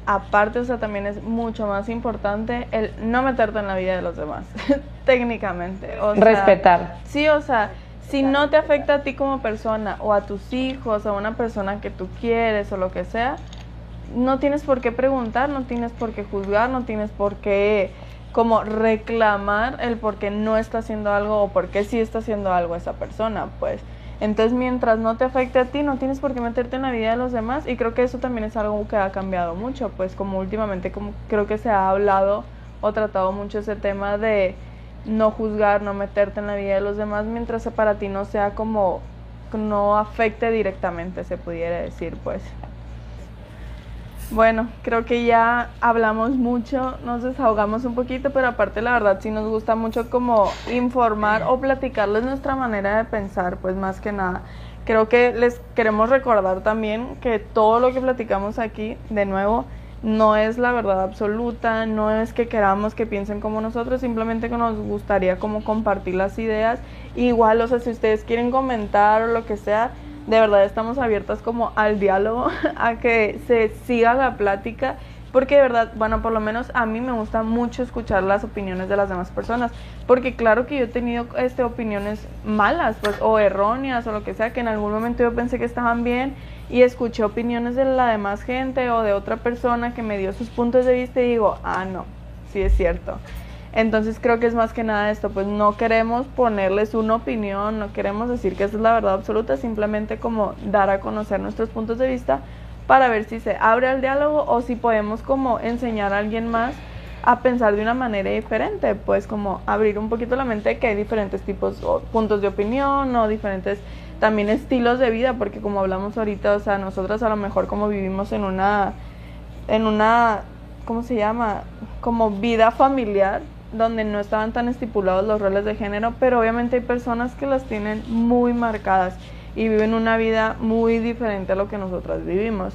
aparte, o sea, también es mucho más importante el no meterte en la vida de los demás, técnicamente. O Respetar. Sí, o sea, si no te afecta a ti como persona o a tus hijos o a una persona que tú quieres o lo que sea, no tienes por qué preguntar, no tienes por qué juzgar, no tienes por qué como reclamar el por qué no está haciendo algo o por qué sí está haciendo algo esa persona, pues. Entonces, mientras no te afecte a ti, no tienes por qué meterte en la vida de los demás y creo que eso también es algo que ha cambiado mucho, pues como últimamente como creo que se ha hablado o tratado mucho ese tema de no juzgar, no meterte en la vida de los demás mientras para ti no sea como no afecte directamente, se pudiera decir, pues. Bueno, creo que ya hablamos mucho, nos desahogamos un poquito, pero aparte la verdad sí nos gusta mucho como informar o platicarles nuestra manera de pensar, pues más que nada. Creo que les queremos recordar también que todo lo que platicamos aquí, de nuevo, no es la verdad absoluta, no es que queramos que piensen como nosotros, simplemente que nos gustaría como compartir las ideas. Igual, o sea, si ustedes quieren comentar o lo que sea, de verdad estamos abiertas como al diálogo, a que se siga la plática, porque de verdad, bueno, por lo menos a mí me gusta mucho escuchar las opiniones de las demás personas, porque claro que yo he tenido este opiniones malas, pues o erróneas o lo que sea, que en algún momento yo pensé que estaban bien y escuché opiniones de la demás gente o de otra persona que me dio sus puntos de vista y digo, "Ah, no, sí es cierto." Entonces creo que es más que nada esto, pues no queremos ponerles una opinión, no queremos decir que esa es la verdad absoluta, simplemente como dar a conocer nuestros puntos de vista para ver si se abre el diálogo o si podemos como enseñar a alguien más a pensar de una manera diferente, pues como abrir un poquito la mente que hay diferentes tipos o puntos de opinión o diferentes también estilos de vida, porque como hablamos ahorita, o sea, nosotras a lo mejor como vivimos en una en una ¿cómo se llama? como vida familiar, donde no estaban tan estipulados los roles de género, pero obviamente hay personas que las tienen muy marcadas y viven una vida muy diferente a lo que nosotras vivimos.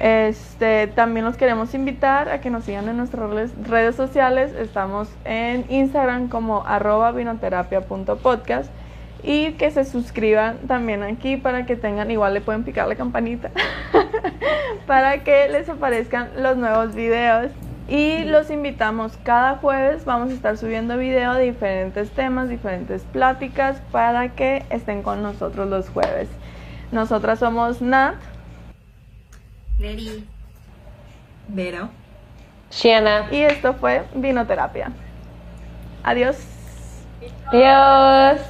Este, también los queremos invitar a que nos sigan en nuestras redes sociales. Estamos en Instagram como arroba vinoterapia.podcast y que se suscriban también aquí para que tengan, igual le pueden picar la campanita, para que les aparezcan los nuevos videos. Y los invitamos cada jueves, vamos a estar subiendo video de diferentes temas, diferentes pláticas para que estén con nosotros los jueves. Nosotras somos Nat, Neri, Vero, Shiana. Y esto fue Vinoterapia. Adiós. Adiós.